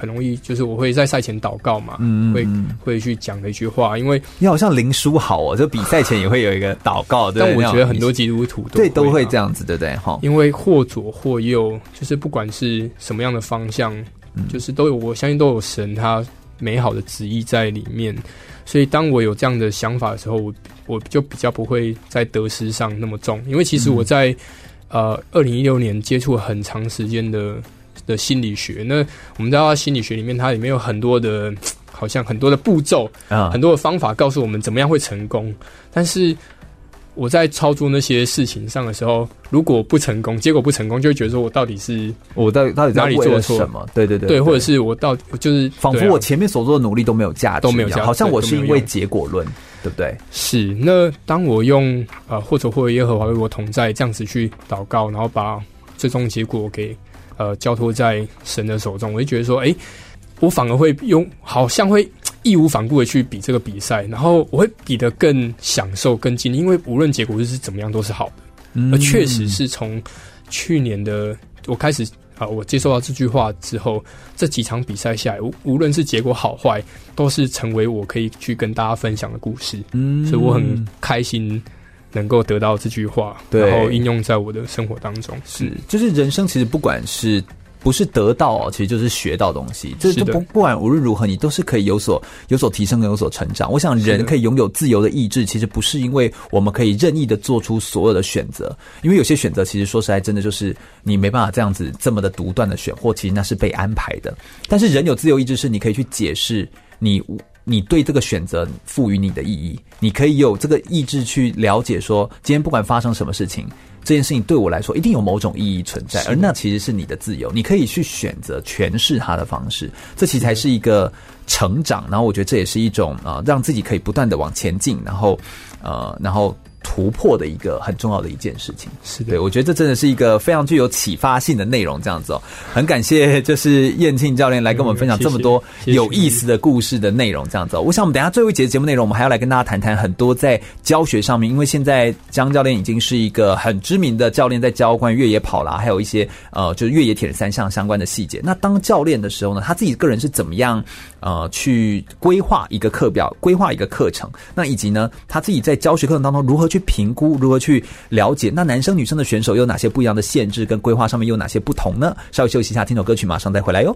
很容易，就是我会在赛前祷告嘛，嗯、会会去讲的一句话，因为你好像林书豪哦，就比 赛前也会有一个祷告。对，但我觉得很多基督徒都对都会这样子，对不对？哈，因为或左或右，就是不管是什么样的方向，嗯、就是都有，我相信都有神他美好的旨意在里面。所以当我有这样的想法的时候，我我就比较不会在得失上那么重，因为其实我在、嗯、呃二零一六年接触很长时间的。的心理学，那我们知道心理学里面，它里面有很多的，好像很多的步骤啊，很多的方法，告诉我们怎么样会成功。但是我在操作那些事情上的时候，如果不成功，结果不成功，就会觉得说我到底是我到底到底哪里做错什么？对对对，对，或者是我到就是仿佛我前面所做的努力都没有价值，都没有价值，好像我是因为结果论，对不对？是。那当我用呃，或者或者耶和华为我同在这样子去祷告，然后把最终结果给。呃，交托在神的手中，我就觉得说，哎、欸，我反而会用，好像会义无反顾的去比这个比赛，然后我会比得更享受、更尽力，因为无论结果是怎么样，都是好的。嗯、而确实是从去年的我开始啊、呃，我接受到这句话之后，这几场比赛下来，无无论是结果好坏，都是成为我可以去跟大家分享的故事。嗯，所以我很开心。能够得到这句话，然后应用在我的生活当中，是，就是人生其实不管是不是得到哦，其实就是学到东西，就是不不管无论如何，你都是可以有所有所提升跟有所成长。我想人可以拥有自由的意志，其实不是因为我们可以任意的做出所有的选择，因为有些选择其实说实在真的就是你没办法这样子这么的独断的选，或其实那是被安排的。但是人有自由意志，是你可以去解释你。你对这个选择赋予你的意义，你可以有这个意志去了解说，今天不管发生什么事情，这件事情对我来说一定有某种意义存在，而那其实是你的自由，你可以去选择诠释它的方式，这其实才是一个成长。然后我觉得这也是一种啊、呃，让自己可以不断的往前进，然后呃，然后。突破的一个很重要的一件事情，是的，对，我觉得这真的是一个非常具有启发性的内容，这样子哦，很感谢就是燕庆教练来跟我们分享这么多有意思的故事的内容，这样子哦。我想我们等一下最后一节节目内容，我们还要来跟大家谈谈很多在教学上面，因为现在江教练已经是一个很知名的教练，在教关于越野跑啦，还有一些呃，就是越野铁人三项相关的细节。那当教练的时候呢，他自己个人是怎么样呃去规划一个课表，规划一个课程？那以及呢，他自己在教学课程当中如何去评估，如何去了解？那男生女生的选手有哪些不一样的限制？跟规划上面有哪些不同呢？稍微休息一下，听首歌曲，马上再回来哟。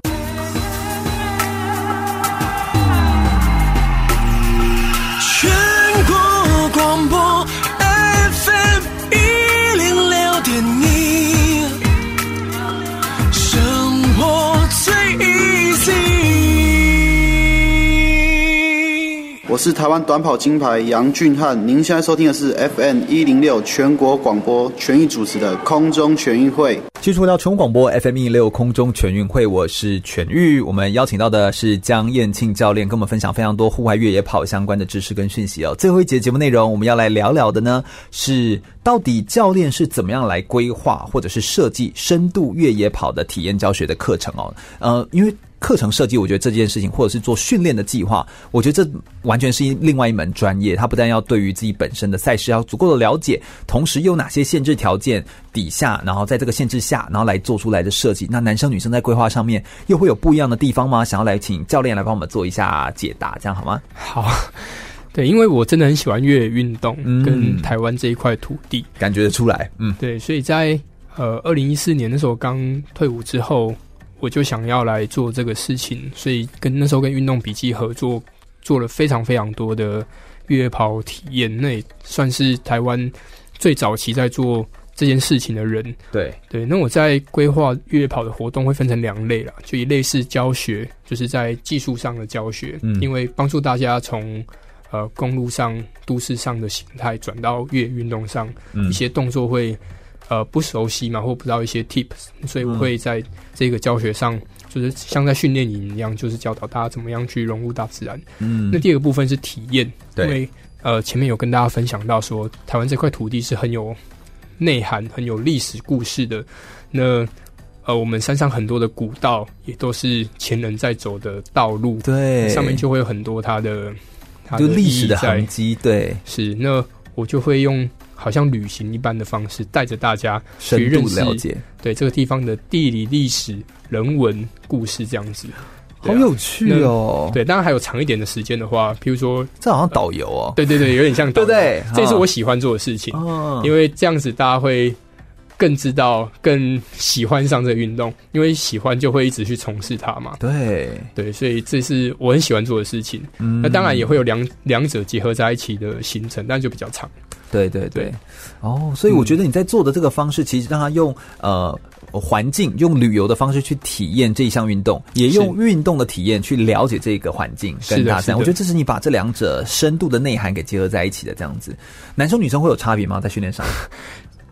我是台湾短跑金牌杨俊翰，您现在收听的是 FM 一零六全国广播全域主持的空中全运会。继续回到全国广播 FM 一零六空中全运会，我是全域。我们邀请到的是江燕庆教练，跟我们分享非常多户外越野跑相关的知识跟讯息哦。最后一节节目内容，我们要来聊聊的呢，是到底教练是怎么样来规划或者是设计深度越野跑的体验教学的课程哦。呃，因为。课程设计，我觉得这件事情，或者是做训练的计划，我觉得这完全是另外一门专业。它不但要对于自己本身的赛事要足够的了解，同时又有哪些限制条件底下，然后在这个限制下，然后来做出来的设计。那男生女生在规划上面又会有不一样的地方吗？想要来请教练来帮我们做一下解答，这样好吗？好，对，因为我真的很喜欢越野运动，跟台湾这一块土地，嗯，感觉得出来。嗯，对，所以在呃二零一四年的时候刚退伍之后。我就想要来做这个事情，所以跟那时候跟运动笔记合作，做了非常非常多的越野跑体验，那也算是台湾最早期在做这件事情的人。对对，那我在规划越野跑的活动会分成两类啦，就一类是教学，就是在技术上的教学，嗯，因为帮助大家从呃公路上、都市上的形态转到越野运动上，嗯，一些动作会。呃不熟悉嘛，或不知道一些 tips，所以我会在这个教学上，就是像在训练营一样，就是教导大家怎么样去融入大自然。嗯，那第二个部分是体验，因为呃前面有跟大家分享到说，台湾这块土地是很有内涵、很有历史故事的。那呃，我们山上很多的古道也都是前人在走的道路，对，上面就会有很多它的，它的历史的痕迹，对，是。那我就会用好像旅行一般的方式，带着大家去认识，了解，对这个地方的地理、历史、人文、故事这样子，啊、好有趣哦。对，当然还有长一点的时间的话，譬如说，这好像导游哦、呃，对对对，有点像导游，对，对对，这是我喜欢做的事情，哦、因为这样子大家会。更知道、更喜欢上这个运动，因为喜欢就会一直去从事它嘛。对对，所以这是我很喜欢做的事情。嗯，那当然也会有两两者结合在一起的行程，但就比较长。对对对，哦，所以我觉得你在做的这个方式，其实让他用呃环境、用旅游的方式去体验这一项运动，也用运动的体验去了解这个环境跟大自然。我觉得这是你把这两者深度的内涵给结合在一起的这样子。男生女生会有差别吗？在训练上？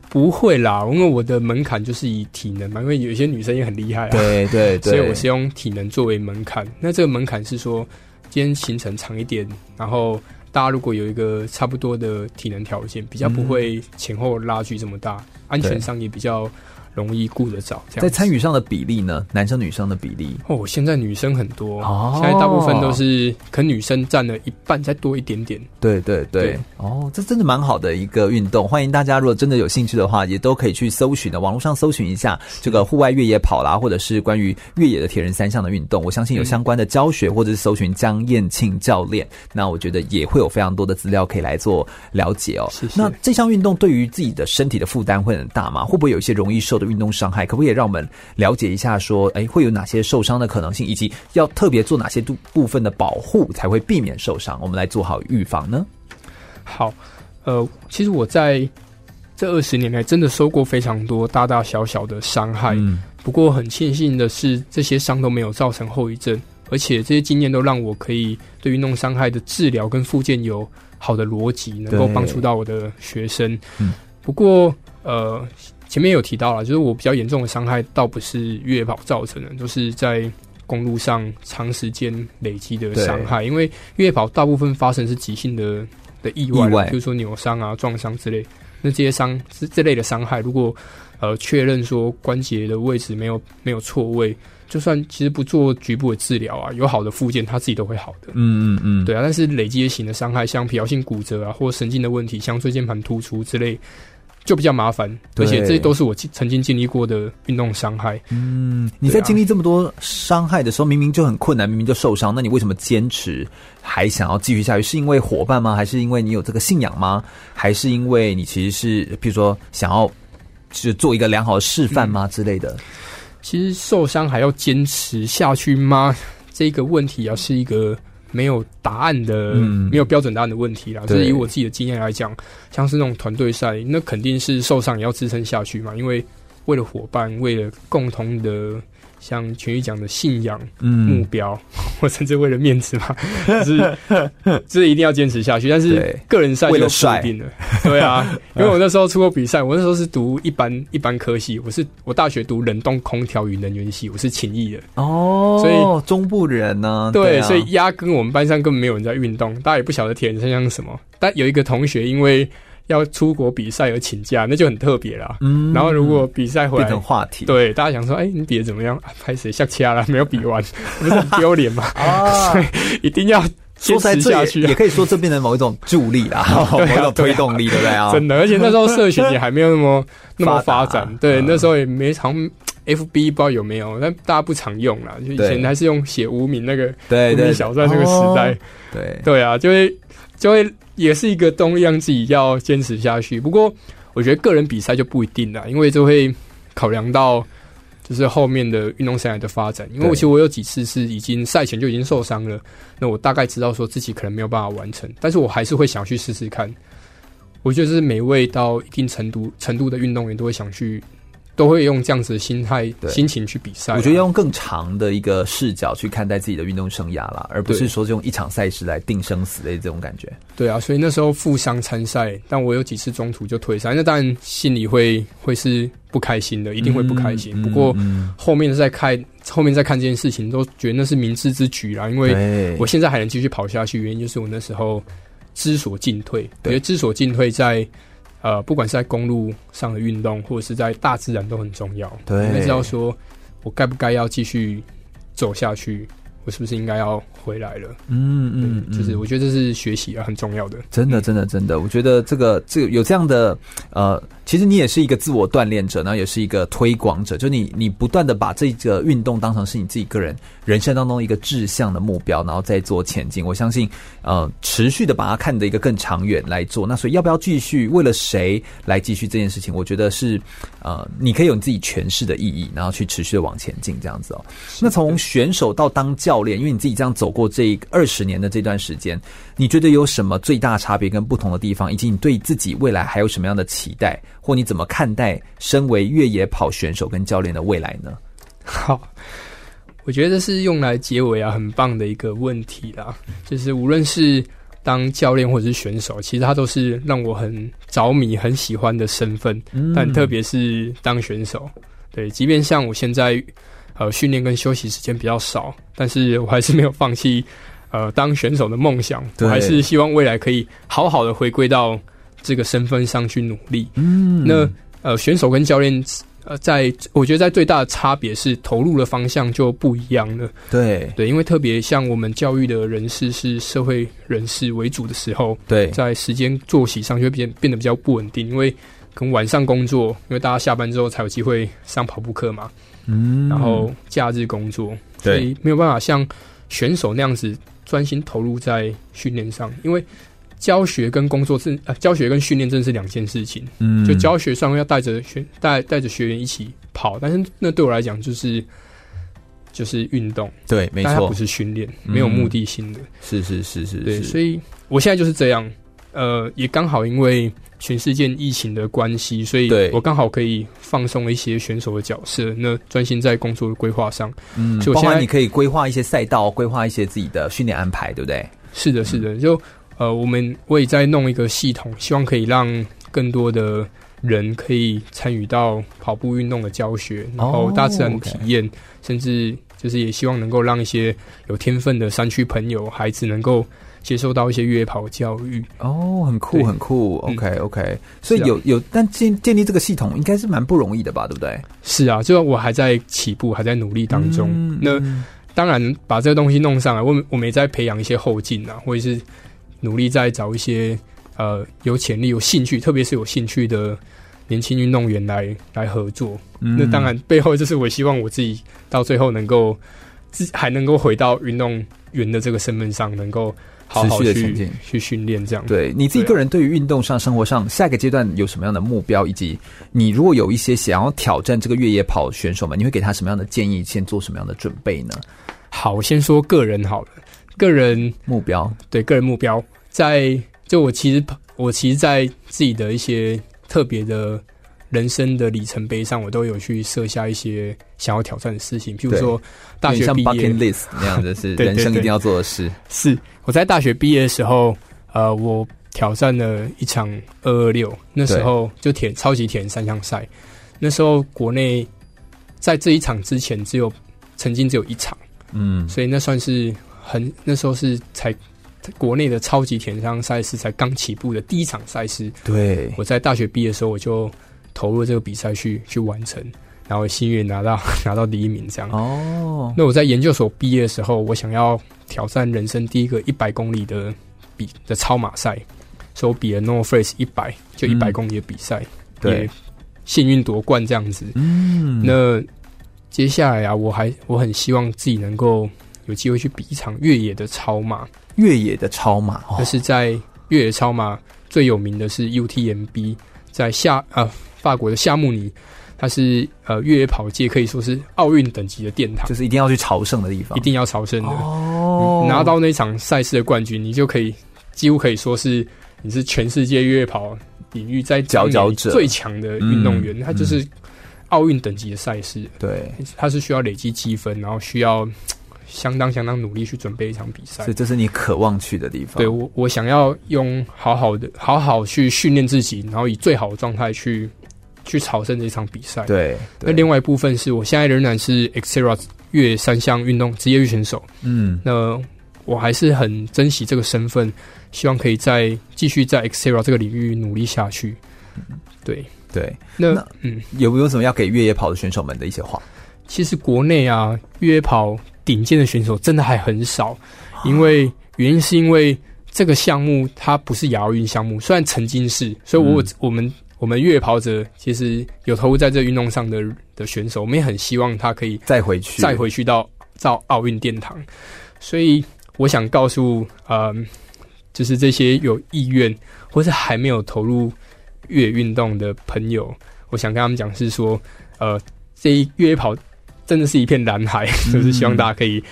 不会啦，因为我的门槛就是以体能嘛，因为有一些女生也很厉害啊，对对 对，所以我是用体能作为门槛。那这个门槛是说，今天行程长一点，然后大家如果有一个差不多的体能条件，比较不会前后拉距这么大，嗯、安全上也比较。容易顾得着，在参与上的比例呢？男生女生的比例哦，现在女生很多，哦、现在大部分都是，可能女生占了一半，再多一点点。对对对，对哦，这真的蛮好的一个运动，欢迎大家如果真的有兴趣的话，也都可以去搜寻的，网络上搜寻一下这个户外越野跑啦，或者是关于越野的铁人三项的运动，我相信有相关的教学，或者是搜寻江燕庆教练，那我觉得也会有非常多的资料可以来做了解哦。是是，那这项运动对于自己的身体的负担会很大吗？会不会有一些容易受运动伤害，可不可以让我们了解一下？说，哎，会有哪些受伤的可能性，以及要特别做哪些部部分的保护，才会避免受伤？我们来做好预防呢？好，呃，其实我在这二十年来真的受过非常多大大小小的伤害，嗯，不过很庆幸的是，这些伤都没有造成后遗症，而且这些经验都让我可以对运动伤害的治疗跟复健有好的逻辑，能够帮助到我的学生。嗯，不过，呃。前面有提到了，就是我比较严重的伤害，倒不是越野跑造成的，都、就是在公路上长时间累积的伤害。因为越野跑大部分发生是急性的的意外，意外比如说扭伤啊、撞伤之类。那这些伤是这类的伤害，如果呃确认说关节的位置没有没有错位，就算其实不做局部的治疗啊，有好的附件，它自己都会好的。嗯嗯嗯，对啊。但是累积型的伤害，像疲劳性骨折啊，或神经的问题，像椎间盘突出之类。就比较麻烦，而且这些都是我曾经经历过的运动伤害。嗯，你在经历这么多伤害的时候，明明就很困难，明明就受伤，那你为什么坚持还想要继续下去？是因为伙伴吗？还是因为你有这个信仰吗？还是因为你其实是，比如说想要是做一个良好的示范吗、嗯、之类的？其实受伤还要坚持下去吗？这个问题啊，是一个。没有答案的，嗯、没有标准答案的问题啦。就是以我自己的经验来讲，像是那种团队赛，那肯定是受伤也要支撑下去嘛。因为为了伙伴，为了共同的。像全宇讲的信仰、目标，我甚至为了面子嘛，就是 就是一定要坚持下去。但是个人赛就不一定了，对啊，因为我那时候出过比赛，我那时候是读一般一般科系，我是我大学读冷冻空调与能源系，我是勤益的。哦，所以中部人呢，对，所以压根我们班上根本没有人在运动，大家也不晓得铁人三项是什么，但有一个同学因为。要出国比赛而请假，那就很特别了。嗯，然后如果比赛回来变成话题，对大家想说，哎、欸，你比的怎么样？拍谁下掐了？没有比完，不是很丢脸吗？啊，所 以一定要坚持下去。也可以说这变成某一种助力啦，某一种推动力，对不对啊？真的，而且那时候社群也还没有那么那么发展，对，那时候也没常 FB 不知道有没有，但大家不常用啦。就以前还是用写无名那个无名小站那个时代，对对啊，就会就会。也是一个动力，让自己要坚持下去。不过，我觉得个人比赛就不一定了，因为就会考量到就是后面的运动生涯的发展。因为我其实我有几次是已经赛前就已经受伤了，那我大概知道说自己可能没有办法完成，但是我还是会想去试试看。我觉得是每位到一定程度程度的运动员都会想去都会用这样子的心态、心情去比赛。我觉得要用更长的一个视角去看待自己的运动生涯啦，而不是说用一场赛事来定生死的这种感觉。对啊，所以那时候负伤参赛，但我有几次中途就退赛，那当然心里会会是不开心的，一定会不开心。嗯、不过后面再看后面再看这件事情，都觉得那是明智之举啦，因为我现在还能继续跑下去，原因就是我那时候知所进退。我觉得知所进退在。呃，不管是在公路上的运动，或者是在大自然，都很重要。对，你知道说，我该不该要继续走下去？我是不是应该要回来了？嗯嗯，嗯，就是我觉得这是学习啊，很重要的。真的，真的，真的，我觉得这个这个有这样的呃。其实你也是一个自我锻炼者，然后也是一个推广者，就你你不断的把这个运动当成是你自己个人人生当中一个志向的目标，然后再做前进。我相信，呃，持续的把它看得一个更长远来做。那所以要不要继续为了谁来继续这件事情？我觉得是，呃，你可以有你自己诠释的意义，然后去持续的往前进这样子哦。那从选手到当教练，因为你自己这样走过这二十年的这段时间，你觉得有什么最大差别跟不同的地方，以及你对自己未来还有什么样的期待？或你怎么看待身为越野跑选手跟教练的未来呢？好，我觉得这是用来结尾啊，很棒的一个问题啦。就是无论是当教练或者是选手，其实他都是让我很着迷、很喜欢的身份。嗯。但特别是当选手，对，即便像我现在呃训练跟休息时间比较少，但是我还是没有放弃呃当选手的梦想。我还是希望未来可以好好的回归到。这个身份上去努力，嗯，那呃，选手跟教练，呃，在我觉得在最大的差别是投入的方向就不一样了。对对，因为特别像我们教育的人士是社会人士为主的时候，对，在时间作息上就会变变得比较不稳定，因为可能晚上工作，因为大家下班之后才有机会上跑步课嘛，嗯，然后假日工作，所以没有办法像选手那样子专心投入在训练上，因为。教学跟工作是呃，教学跟训练真的是两件事情。嗯，就教学上要带着学带带着学员一起跑，但是那对我来讲就是就是运动。对，没错，不是训练，没有目的性的。嗯、是是是是，对，所以我现在就是这样。呃，也刚好因为全世界疫情的关系，所以我刚好可以放松一些选手的角色，那专心在工作的规划上。嗯，所以我现在你可以规划一些赛道，规划一些自己的训练安排，对不对？是的，是的，就。呃，我们我也在弄一个系统，希望可以让更多的人可以参与到跑步运动的教学，然后大自然体验，oh. 甚至就是也希望能够让一些有天分的山区朋友、孩子能够接受到一些越野跑教育。哦，oh，很酷，很酷。OK，OK，嗯，okay. 所以有有，但建建立这个系统应该是蛮不容易的吧？对不对？是啊，就我还在起步，还在努力当中。嗯，那当然把这个东西弄上来，我我们也在培养一些后劲啊，或者是。努力在找一些呃有潜力、有兴趣，特别是有兴趣的年轻运动员来来合作。嗯。那当然，背后就是我希望我自己到最后能够自还能够回到运动员的这个身份上，能够好好去去训练。这样，对你自己个人对于运动上、生活上下一个阶段有什么样的目标，以及你如果有一些想要挑战这个越野跑选手们，你会给他什么样的建议？先做什么样的准备呢？好，我先说个人好了。个人目标，对个人目标，在就我其实我其实，在自己的一些特别的人生的里程碑上，我都有去设下一些想要挑战的事情，譬如说大学毕业 bucket list 那样的是 人生一定要做的事。是我在大学毕业的时候，呃，我挑战了一场二二六，那时候就铁超级铁人三项赛，那时候国内在这一场之前只有曾经只有一场，嗯，所以那算是。很那时候是才国内的超级铁人三项赛事才刚起步的第一场赛事。对，我在大学毕业的时候，我就投入这个比赛去去完成，然后幸运拿到 拿到第一名这样。哦，那我在研究所毕业的时候，我想要挑战人生第一个一百公里的比的超马赛，所以我比了 North Face 一百，就一百公里的比赛，嗯，也幸运夺冠这样子。嗯，那接下来啊，我还我很希望自己能够。有机会去比一场越野的超马，越野的超马，但是在越野超马最有名的是 UTMB，在夏呃法国的夏慕尼，它是呃越野跑界可以说是奥运等级的殿堂，就是一定要去朝圣的地方，一定要朝圣的。哦。拿到那场赛事的冠军，你就可以几乎可以说是你是全世界越野跑领域在佼佼者。最强的运动员，他就是。奥运等级的赛事，对，它是需要累积积分，然后需要相当相当努力去准备一场比赛，所以这是你渴望去的地方。对，我，我想要用好好的、好好去训练自己，然后以最好的状态去去朝圣这场比赛。对，那另外一部分是我现在仍然是 Xterra 越野三项运动职业选手。嗯，那我还是很珍惜这个身份，希望可以再继续在 Xterra 这个领域努力下去。对。对，那，那嗯，有没有什么要给越野跑的选手们的一些话？其实国内啊，越野跑顶尖的选手真的还很少，因为原因是因为这个项目它不是亚奥运项目，虽然曾经是，所以我、嗯、我们我们越野跑者其实有投入在这运动上的的选手，我们也很希望他可以再回去，再回去到到奥运殿堂。所以我想告诉，呃，就是这些有意愿或是还没有投入。越野运动的朋友，我想跟他们讲是说，呃，这一越野跑真的是一片蓝海，嗯、就是希望大家可以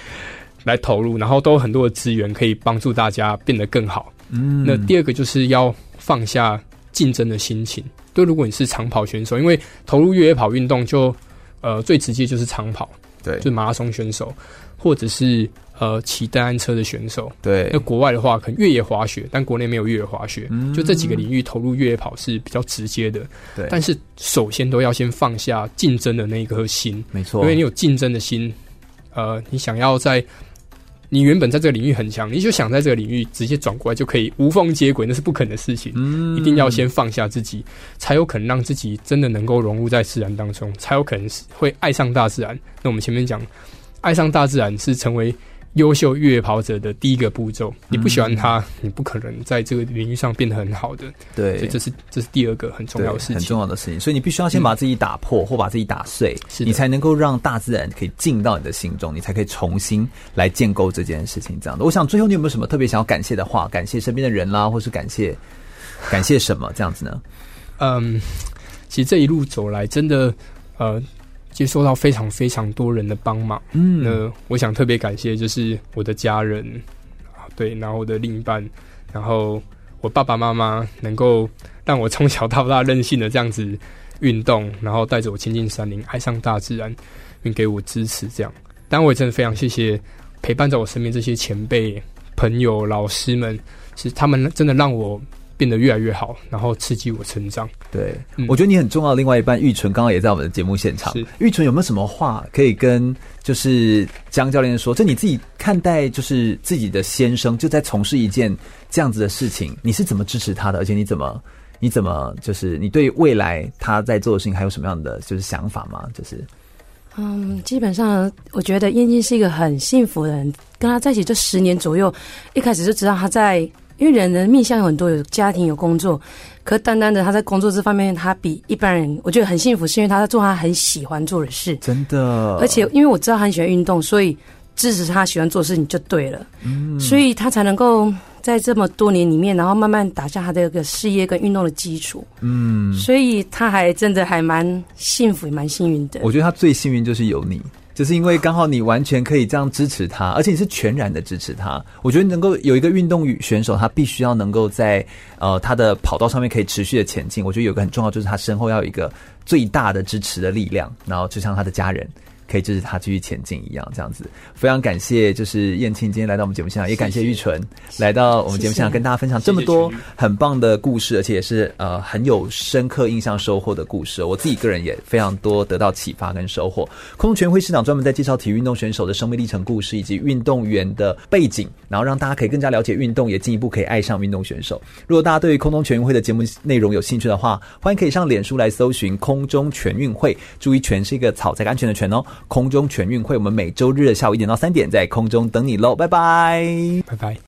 来投入，然后都有很多的资源可以帮助大家变得更好。嗯，那第二个就是要放下竞争的心情。对，如果你是长跑选手，因为投入越野跑运动就呃最直接就是长跑，对，就是马拉松选手，或者是。呃，骑单单车的选手，对，那国外的话可能越野滑雪，但国内没有越野滑雪，嗯，就这几个领域投入越野跑是比较直接的。对，但是首先都要先放下竞争的那一颗心，没错，因为你有竞争的心，呃，你想要在你原本在这个领域很强，你就想在这个领域直接转过来就可以无缝接轨，那是不可能的事情。嗯，一定要先放下自己，才有可能让自己真的能够融入在自然当中，才有可能会爱上大自然。那我们前面讲，爱上大自然是成为。优秀越野跑者的第一个步骤，你不喜欢他，嗯，你不可能在这个领域上变得很好的。对，所以这是这是第二个很重要的事情，很重要的事情。所以你必须要先把自己打破，嗯，或把自己打碎，你才能够让大自然可以进到你的心中，你才可以重新来建构这件事情。这样的，我想最后你有没有什么特别想要感谢的话？感谢身边的人啦，或是感谢感谢什么这样子呢？嗯，其实这一路走来，真的呃。接受到非常非常多人的帮忙，嗯，那我想特别感谢就是我的家人啊，对，然后我的另一半，然后我爸爸妈妈能够让我从小到大任性的这样子运动，然后带着我亲近山林，爱上大自然，并给我支持，这样，但我也真的非常谢谢陪伴在我身边这些前辈、朋友、老师们，是他们真的让我。变得越来越好，然后刺激我成长。对、嗯，我觉得你很重要的另外一半玉纯刚刚也在我们的节目现场。玉纯有没有什么话可以跟就是江教练说？就你自己看待，就是自己的先生就在从事一件这样子的事情，你是怎么支持他的？而且你怎么你怎么就是你对未来他在做的事情还有什么样的就是想法吗？就是嗯，基本上我觉得燕京是一个很幸福的人，跟他在一起这十年左右，一开始就知道他在。因为人的面向有很多，有家庭，有工作，可单单的他在工作这方面，他比一般人我觉得很幸福，是因为他在做他很喜欢做的事。真的，而且因为我知道他很喜欢运动，所以支持他喜欢做的事情就对了。嗯，所以他才能够在这么多年里面，然后慢慢打下他的一个事业跟运动的基础。嗯，所以他还真的还蛮幸福，也蛮幸运的。我觉得他最幸运就是有你。就是因为刚好你完全可以这样支持他，而且你是全然的支持他。我觉得能够有一个运动选手，他必须要能够在呃他的跑道上面可以持续的前进。我觉得有个很重要，就是他身后要有一个最大的支持的力量，然后就像他的家人。可以支持他继续前进一样，这样子非常感谢，就是燕青今天来到我们节目现场，也感谢玉纯来到我们节目现场，跟大家分享这么多很棒的故事，而且也是呃很有深刻印象收获的故事。我自己个人也非常多得到启发跟收获。空中全运会市长专门在介绍体育运动选手的生命历程故事以及运动员的背景，然后让大家可以更加了解运动，也进一步可以爱上运动选手。如果大家对于空中全运会的节目内容有兴趣的话，欢迎可以上脸书来搜寻空中全运会，注意“全”是一个草在安全的“全”哦。空中全运会，我们每周日的下午一点到三点在空中等你喽，拜拜，拜拜。